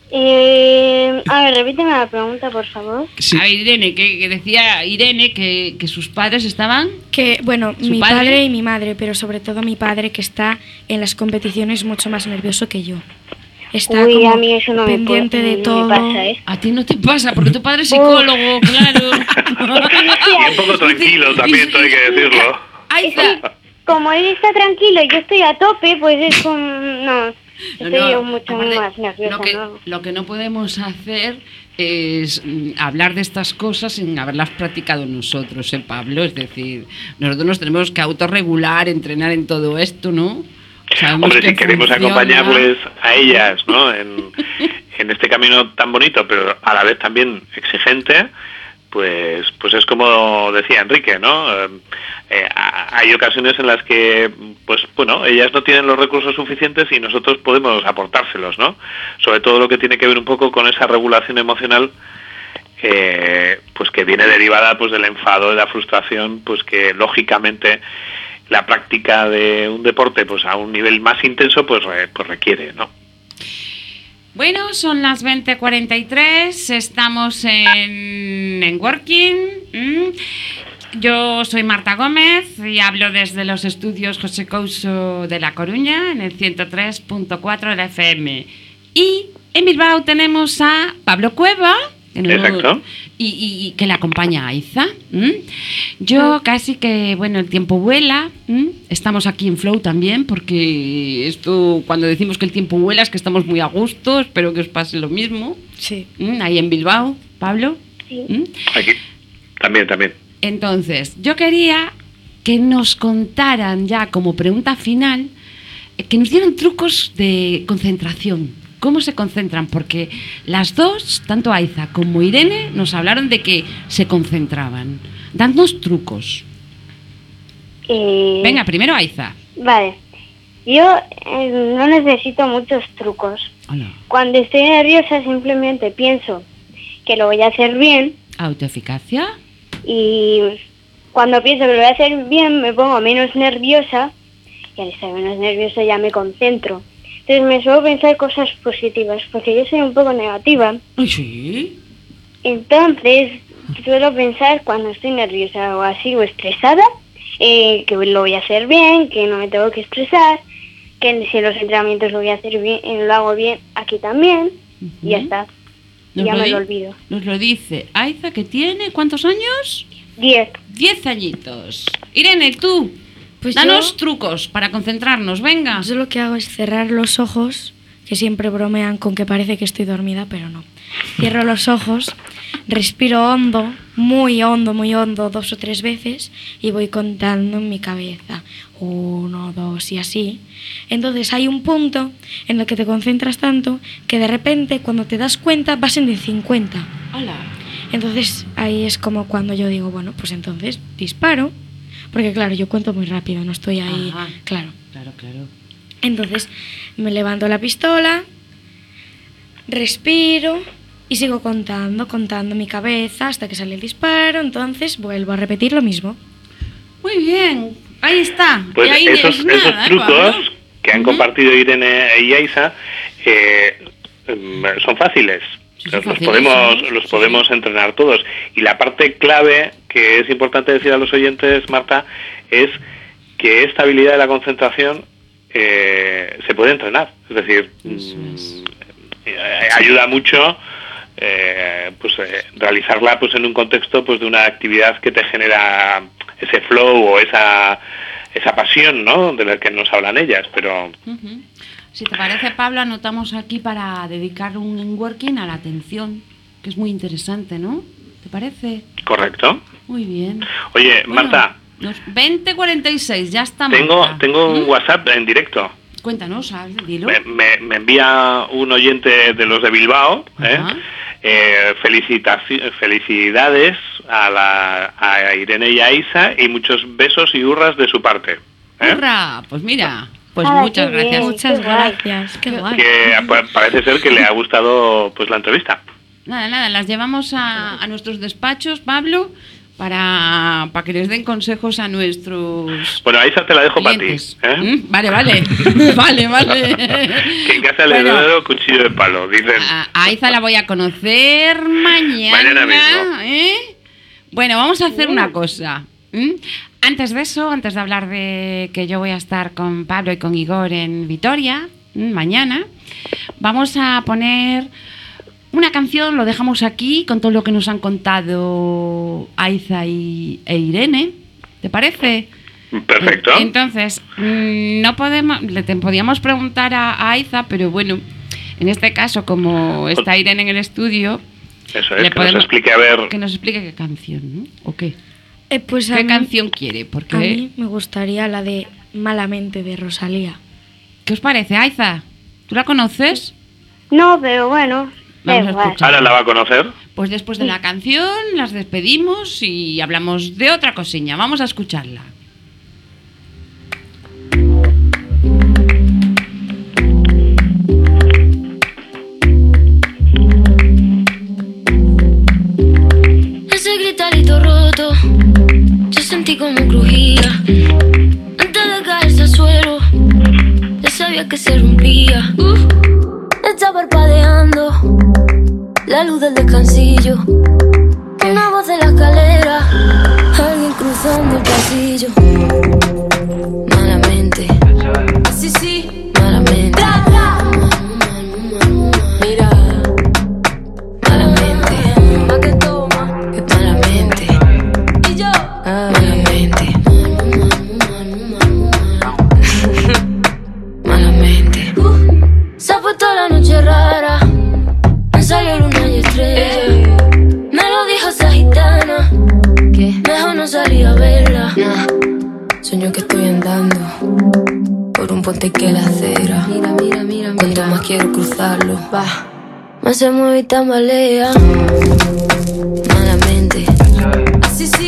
Eh, a ver, repíteme la pregunta, por favor. sí. A ver, Irene, que, que decía Irene que, que sus padres estaban... Que, bueno, ¿Su mi padre? padre? y mi madre, pero sobre todo mi padre que está en las competiciones mucho más nervioso que yo. Está Uy, como a mí eso no me, pendiente puede- de todo. me pasa, ¿eh? A ti no te pasa, porque tu padre es psicólogo, claro. Y un poco tranquilo también, hay que decirlo. Es Aiza, que, como él está tranquilo y yo estoy a tope, pues es como... No, estoy no, yo mucho aparte, más nerviosa, lo que, ¿no? lo que no podemos hacer es mm, hablar de estas cosas sin haberlas practicado nosotros, ¿eh, Pablo? Es decir, nosotros nos tenemos que autorregular, entrenar en todo esto, ¿no? Sabemos Hombre, que si queremos funciona. acompañarles a ellas, ¿no? En, en este camino tan bonito, pero a la vez también exigente, pues, pues es como decía Enrique, ¿no? Eh, eh, hay ocasiones en las que, pues, bueno, ellas no tienen los recursos suficientes y nosotros podemos aportárselos, ¿no? Sobre todo lo que tiene que ver un poco con esa regulación emocional eh, pues que viene derivada pues del enfado, de la frustración, pues que lógicamente la práctica de un deporte pues a un nivel más intenso pues, pues requiere, ¿no? Bueno, son las 20.43, estamos en, en Working. Yo soy Marta Gómez y hablo desde los estudios José Couso de La Coruña en el 103.4 de FM. Y en Bilbao tenemos a Pablo Cueva. No- Exacto. Y, y- y que le acompaña a Aiza. Yo casi que, bueno, el tiempo vuela. ¿m? Estamos aquí en Flow también, porque esto, cuando decimos que el tiempo vuela, es que estamos muy a gusto. Espero que os pase lo mismo. Sí. Ahí en Bilbao, Pablo. Sí. Aquí también, también. Entonces, yo quería que nos contaran ya como pregunta final, eh, que nos dieran trucos de concentración. ¿Cómo se concentran? Porque las dos, tanto Aiza como Irene, nos hablaron de que se concentraban. Dadnos trucos. Eh, Venga, primero Aiza. Vale. Yo eh, no necesito muchos trucos. Hola. Cuando estoy nerviosa simplemente pienso que lo voy a hacer bien Autoeficacia. y cuando pienso que lo voy a hacer bien me pongo menos nerviosa y al estar menos nerviosa ya me concentro. Entonces me suelo pensar cosas positivas porque yo soy un poco negativa. Sí. Entonces suelo pensar cuando estoy nerviosa o así o estresada eh, que lo voy a hacer bien, que no me tengo que estresar, que si los entrenamientos lo voy a hacer bien, eh, lo hago bien aquí también y ya está. Nos ya lo me lo olvido. Nos lo dice Aiza, que tiene, ¿cuántos años? Diez. Diez añitos. Irene, tú, Pues danos yo- trucos para concentrarnos, venga. Yo lo que hago es cerrar los ojos, que siempre bromean con que parece que estoy dormida, pero no. Cierro los ojos, respiro hondo, muy hondo, muy hondo, dos o tres veces, y voy contando en mi cabeza. Uno, dos y así. Entonces hay un punto en el que te concentras tanto que de repente cuando te das cuenta vas en el 50. Hola. Entonces ahí es como cuando yo digo, bueno, pues entonces disparo. Porque claro, yo cuento muy rápido, no estoy ahí. Ajá. Claro. Claro, claro. Entonces me levanto la pistola, respiro y sigo contando, contando mi cabeza hasta que sale el disparo. Entonces vuelvo a repetir lo mismo. Muy bien, ahí está. Pues Y ahí esos, es nada, esos ¿eh, trucos que han compartido Irene y Aisa eh, em, son fáciles. Los fáciles, podemos, los sí, podemos entrenar todos. Y la parte clave que es importante decir a los oyentes, Marta, es que esta habilidad de la concentración eh, se puede entrenar. Es decir, mm, es. eh, ayuda mucho eh, pues eh, realizarla pues en un contexto pues de una actividad que te genera ese flow o esa esa pasión no de la que nos hablan ellas pero. Si te parece, Pablo, anotamos aquí para dedicar un working a la atención, que es muy interesante, ¿no? ¿Te parece? correcto Muy bien. oye Bueno, Marta nos- 2046, ya está. tengo Marta. tengo un ¿Mm? WhatsApp en directo Cuéntanos, Al, dilo. me, me- me envía un oyente de los de Bilbao ¿eh? Eh, felicidades a, la, a Irene y a Isa y muchos besos y hurras de su parte ¿eh? ¡Hurra! Pues mira, pues Ah, muchas qué bien. gracias. Muchas qué gracias. Qué guay. que pa- parece ser que le ha gustado pues la entrevista Nada, nada, las llevamos a, a nuestros despachos, Pablo, para, para que les den consejos a nuestros Bueno, a te la dejo para ti. ¿eh? ¿Mm? Vale, vale, vale, vale. Que en casa le doy cuchillo de palo, dicen. a, a Aiza la voy a conocer mañana. Mañana mismo. ¿eh? Bueno, vamos a hacer una cosa. ¿m? Antes de eso, antes de hablar de que yo voy a estar con Pablo y con Igor en Vitoria mañana, vamos a poner una canción, lo dejamos aquí con todo lo que nos han contado Aiza y, e Irene. ¿Te parece? Perfecto. Entonces, mm, no podemos, le te- podíamos preguntar a, a Aiza, pero bueno, en este caso, como está Irene en el estudio, Eso le es, que nos podemos- explique a ver. que nos explique qué canción, ¿no? ¿O qué? Eh, pues ¿Qué mí- canción quiere? Porque, A mí me gustaría la de Malamente de Rosalía. ¿qué os parece, Aiza? ¿Tú la conoces? No, pero bueno, Vamos a igual. escuchar. Ahora la va a conocer. Pues después de la canción las despedimos y hablamos de otra cosilla. Vamos a escucharla. Ese gritarito roto, yo sentí como crujía. Antes de caerse al suelo, ya sabía que se rompía. Uh, está parpadeando la luz del descansillo. Una voz de la escalera, alguien cruzando el pasillo. Verla. Sueño que estoy andando por un puente que la acera. Mira, mira, mira, Cuanto más quiero cruzarlo, va. Más se mueve y tambalea. Malamente. Así sí.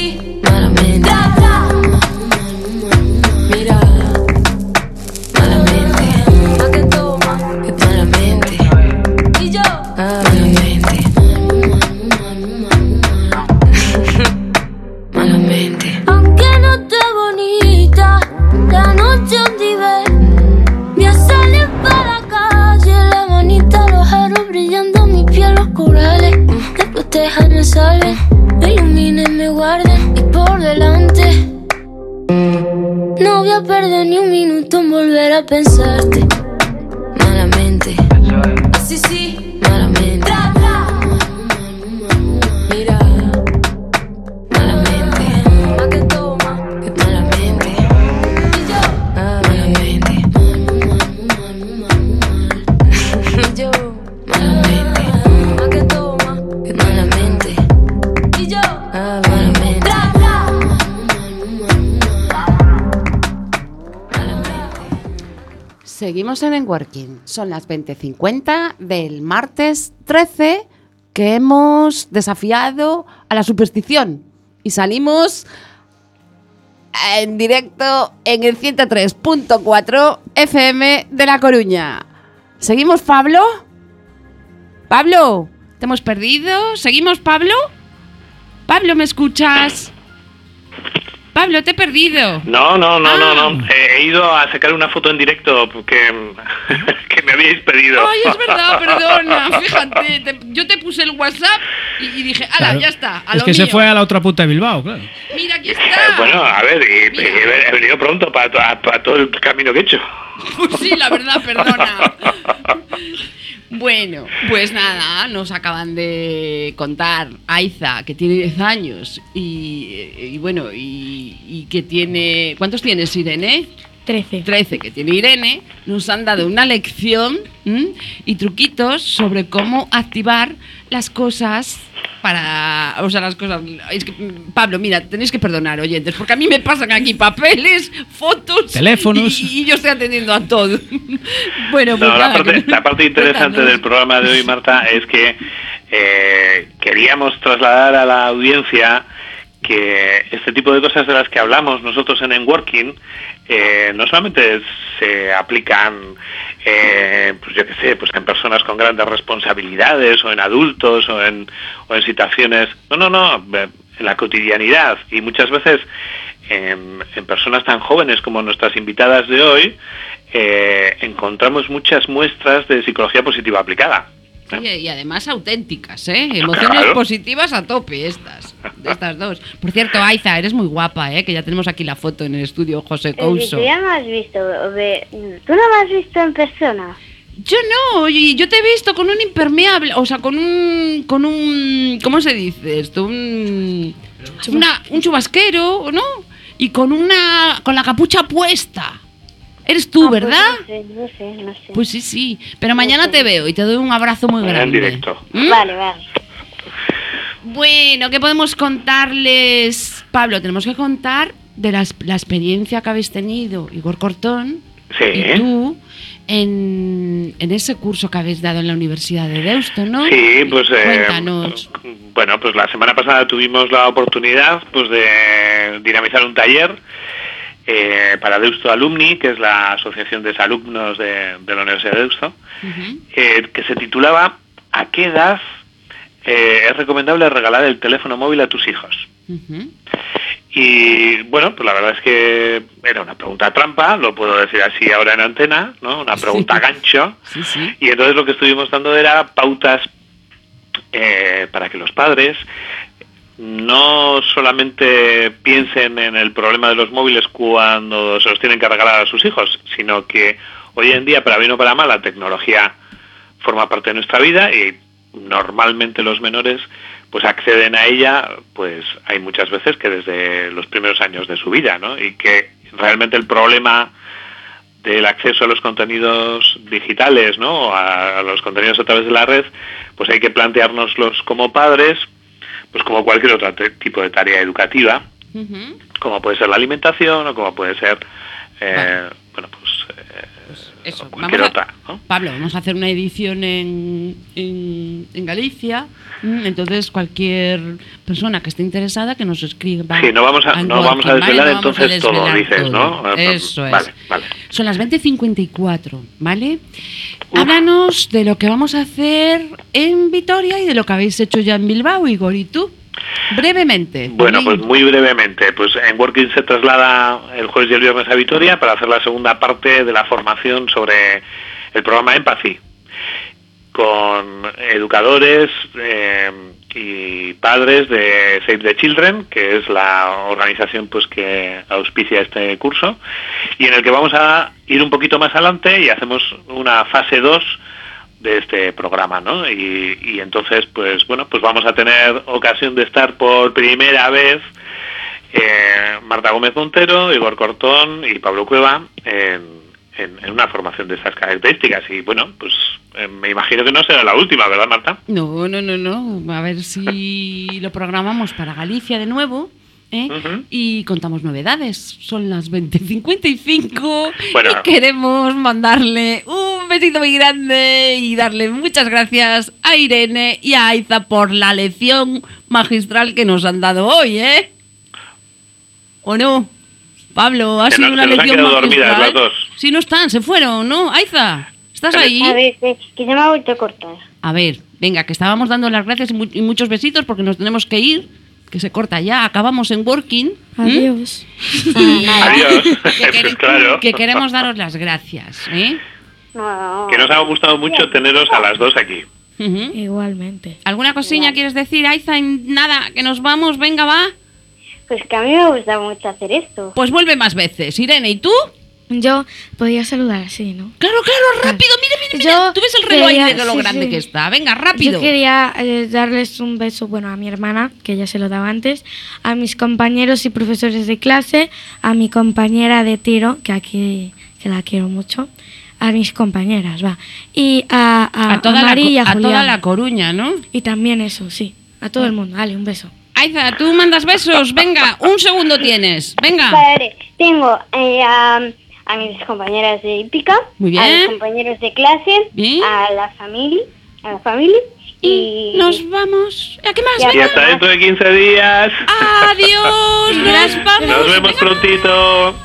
quiero perder ni un minuto en volver a pensarte. Malamente. Sí, sí. Malamente. Seguimos en Enworking. Son las 20.50 del martes 13 que hemos desafiado a la superstición y salimos en directo en el 103.4 FM de La Coruña. ¿Seguimos, Pablo? Pablo, ¿te hemos perdido? ¿Seguimos, Pablo? Pablo, ¿me escuchas? Pablo, te he perdido. No, no, no, no, Ah. no. He ido a sacar una foto en directo porque que me habíais pedido. Ay, es verdad, perdona. Fíjate, te- yo te puse el WhatsApp y, y dije, ala, Claro. ya está. A Es lo que se mío". fue a la otra punta de Bilbao, claro. Mira, aquí Eh, está. bueno, a ver, y- y he, he venido pronto para todo el camino que he hecho. Pues sí, la verdad, perdona. Bueno, pues nada, nos acaban de contar Aiza, que tiene 10 años, y, y bueno, y, y que tiene... ¿Cuántos tienes, Irene? 13. 13 que tiene Irene, nos han dado una lección ¿m? y truquitos sobre cómo activar las cosas para. O sea, las cosas. Es que, Pablo, mira, tenéis que perdonar, oyentes, porque a mí me pasan aquí papeles, fotos. Teléfonos. Y, y yo estoy atendiendo a todo. bueno, pues No, la, parte, que- la parte interesante cuéntanos. del programa de hoy, Marta, es que eh, queríamos trasladar a la audiencia que este tipo de cosas de las que hablamos nosotros en Enworking eh, no solamente se aplican, eh, pues yo qué sé, pues en personas con grandes responsabilidades o en adultos o en, o en situaciones, no, no, no, eh, en la cotidianidad y muchas veces en, en personas tan jóvenes como nuestras invitadas de hoy, encontramos muchas muestras de psicología positiva aplicada. Y además auténticas, ¿eh? Emociones Claro. positivas a tope estas, de estas dos. Por cierto, Aiza, eres muy guapa, ¿eh? Que ya tenemos aquí la foto en el estudio José Couso. tú ya me has visto, ¿tú no me has visto en persona? Yo no, y yo te he visto con un impermeable, o sea, con un, con un, ¿cómo se dice esto? Un, una- un chubasquero, ¿no? Y con una, con la capucha puesta. Eres tú, Ah, pues ¿verdad? no sé, no sé, no sé. Pues sí, sí. Pero mañana te veo y te doy un abrazo muy En grande. directo. ¿Mm? Vale, vale. Bueno, ¿qué podemos contarles? Pablo, tenemos que contar de la, la experiencia que habéis tenido, Igor Cortón Sí. y tú, en, en ese curso que habéis dado en la Universidad de Deusto, ¿no? Sí, pues eh, Cuéntanos. bueno, pues la semana pasada tuvimos la oportunidad pues de dinamizar un taller eh, para Deusto Alumni, que es la asociación de alumnos de, de la Universidad de Deusto, eh, que se titulaba ¿A qué edad eh, es recomendable regalar el teléfono móvil a tus hijos? Y bueno, pues la verdad es que era una pregunta trampa, lo puedo decir así ahora en antena, ¿no? Una pregunta Sí. gancho. Sí, sí. Y entonces lo que estuvimos dando era pautas eh, para que los padres no solamente piensen en el problema de los móviles cuando se los tienen que regalar a sus hijos, sino que hoy en día, para bien o para mal, la tecnología forma parte de nuestra vida y normalmente los menores pues acceden a ella, pues hay muchas veces que desde los primeros años de su vida, ¿no? Y que realmente el problema del acceso a los contenidos digitales, ¿no? A, los contenidos a través de la red, pues hay que planteárnoslos como padres, pues como cualquier otro tipo de tarea educativa, como puede ser la alimentación o como puede ser, eh, Vale. bueno, pues Eso, cualquier vamos a- otra, ¿no? Pablo, vamos a hacer una edición en, en, en Galicia. Mm, Entonces, cualquier persona que esté interesada que nos escriba. Sí, no vamos a, no vamos a desvelar vamos a entonces todo, desvelar dices, todo. ¿no? Eso es. Vale, vale. Son las 20.54, ¿vale? Háblanos de lo que vamos a hacer en Vitoria y de lo que habéis hecho ya en Bilbao, Igor, ¿y tú? Brevemente. Bueno, pues muy brevemente, pues en Working se traslada el jueves y el viernes a Vitoria para hacer la segunda parte de la formación sobre el programa Empathy, con educadores, eh, y padres de Save the Children, que es la organización pues que auspicia este curso, y en el que vamos a ir un poquito más adelante y hacemos una fase 2 de este programa, ¿no? Y, y entonces, pues bueno, pues vamos a tener ocasión de estar por primera vez eh, Marta Gómez Montero, Igor Cortón y Pablo Cueva en, en- en una formación de estas características. Y bueno, pues eh, me imagino que no será la última, ¿verdad, Marta? No, no, no, no. A ver si lo programamos para Galicia de nuevo. ¿Eh? Y contamos novedades. Son las 20.55 Bueno. y queremos mandarle un besito muy grande y darle muchas gracias a Irene y a Aiza por la lección magistral que nos han dado hoy, ¿eh? ¿O no? Pablo, ha Se sido nos- una se nos han lección quedado dormidas magistral. las dos. Sí, no están, se fueron, ¿no? Aiza, ¿estás ahí? A ver, que, que se me ha vuelto a cortar. A ver, venga, que estábamos dando las gracias y, mu- y muchos besitos porque nos tenemos que ir, que se corta ya, acabamos en working. ¿m? Adiós. Adiós. que, quere- claro. que queremos daros las gracias. ¿eh? No, Que nos ha gustado mucho teneros a las dos aquí. Igualmente. ¿Alguna cosilla quieres decir, Aiza? Nada, que nos vamos, venga, va. Pues que a mí me gusta mucho hacer esto. Pues vuelve más veces. Irene, ¿y tú? Yo podía saludar así, ¿no? Claro, claro, rápido, mira, mira, mira. Yo Tú ves el reloj ahí quería- de lo sí, grande sí. que está. Venga, rápido. Yo quería eh, darles un beso, bueno, a mi hermana, que ya se lo daba antes, a mis compañeros y profesores de clase, a mi compañera de tiro, que aquí que la quiero mucho, a mis compañeras, va, y a, a, a toda, a Mari y la, a toda la Coruña, ¿no? Y también eso, sí, a todo el mundo. Dale, un beso. Aiza, tú mandas besos. Venga, un segundo tienes. Venga. Vale, tengo eh, a, a mis compañeras de hípica, Muy a mis compañeros de clase, Bien. a la familia, a la familia Y y nos vamos. ¿A qué más? Ya Y Venga. hasta dentro de 15 días. Adiós. Vamos. Nos vemos prontito.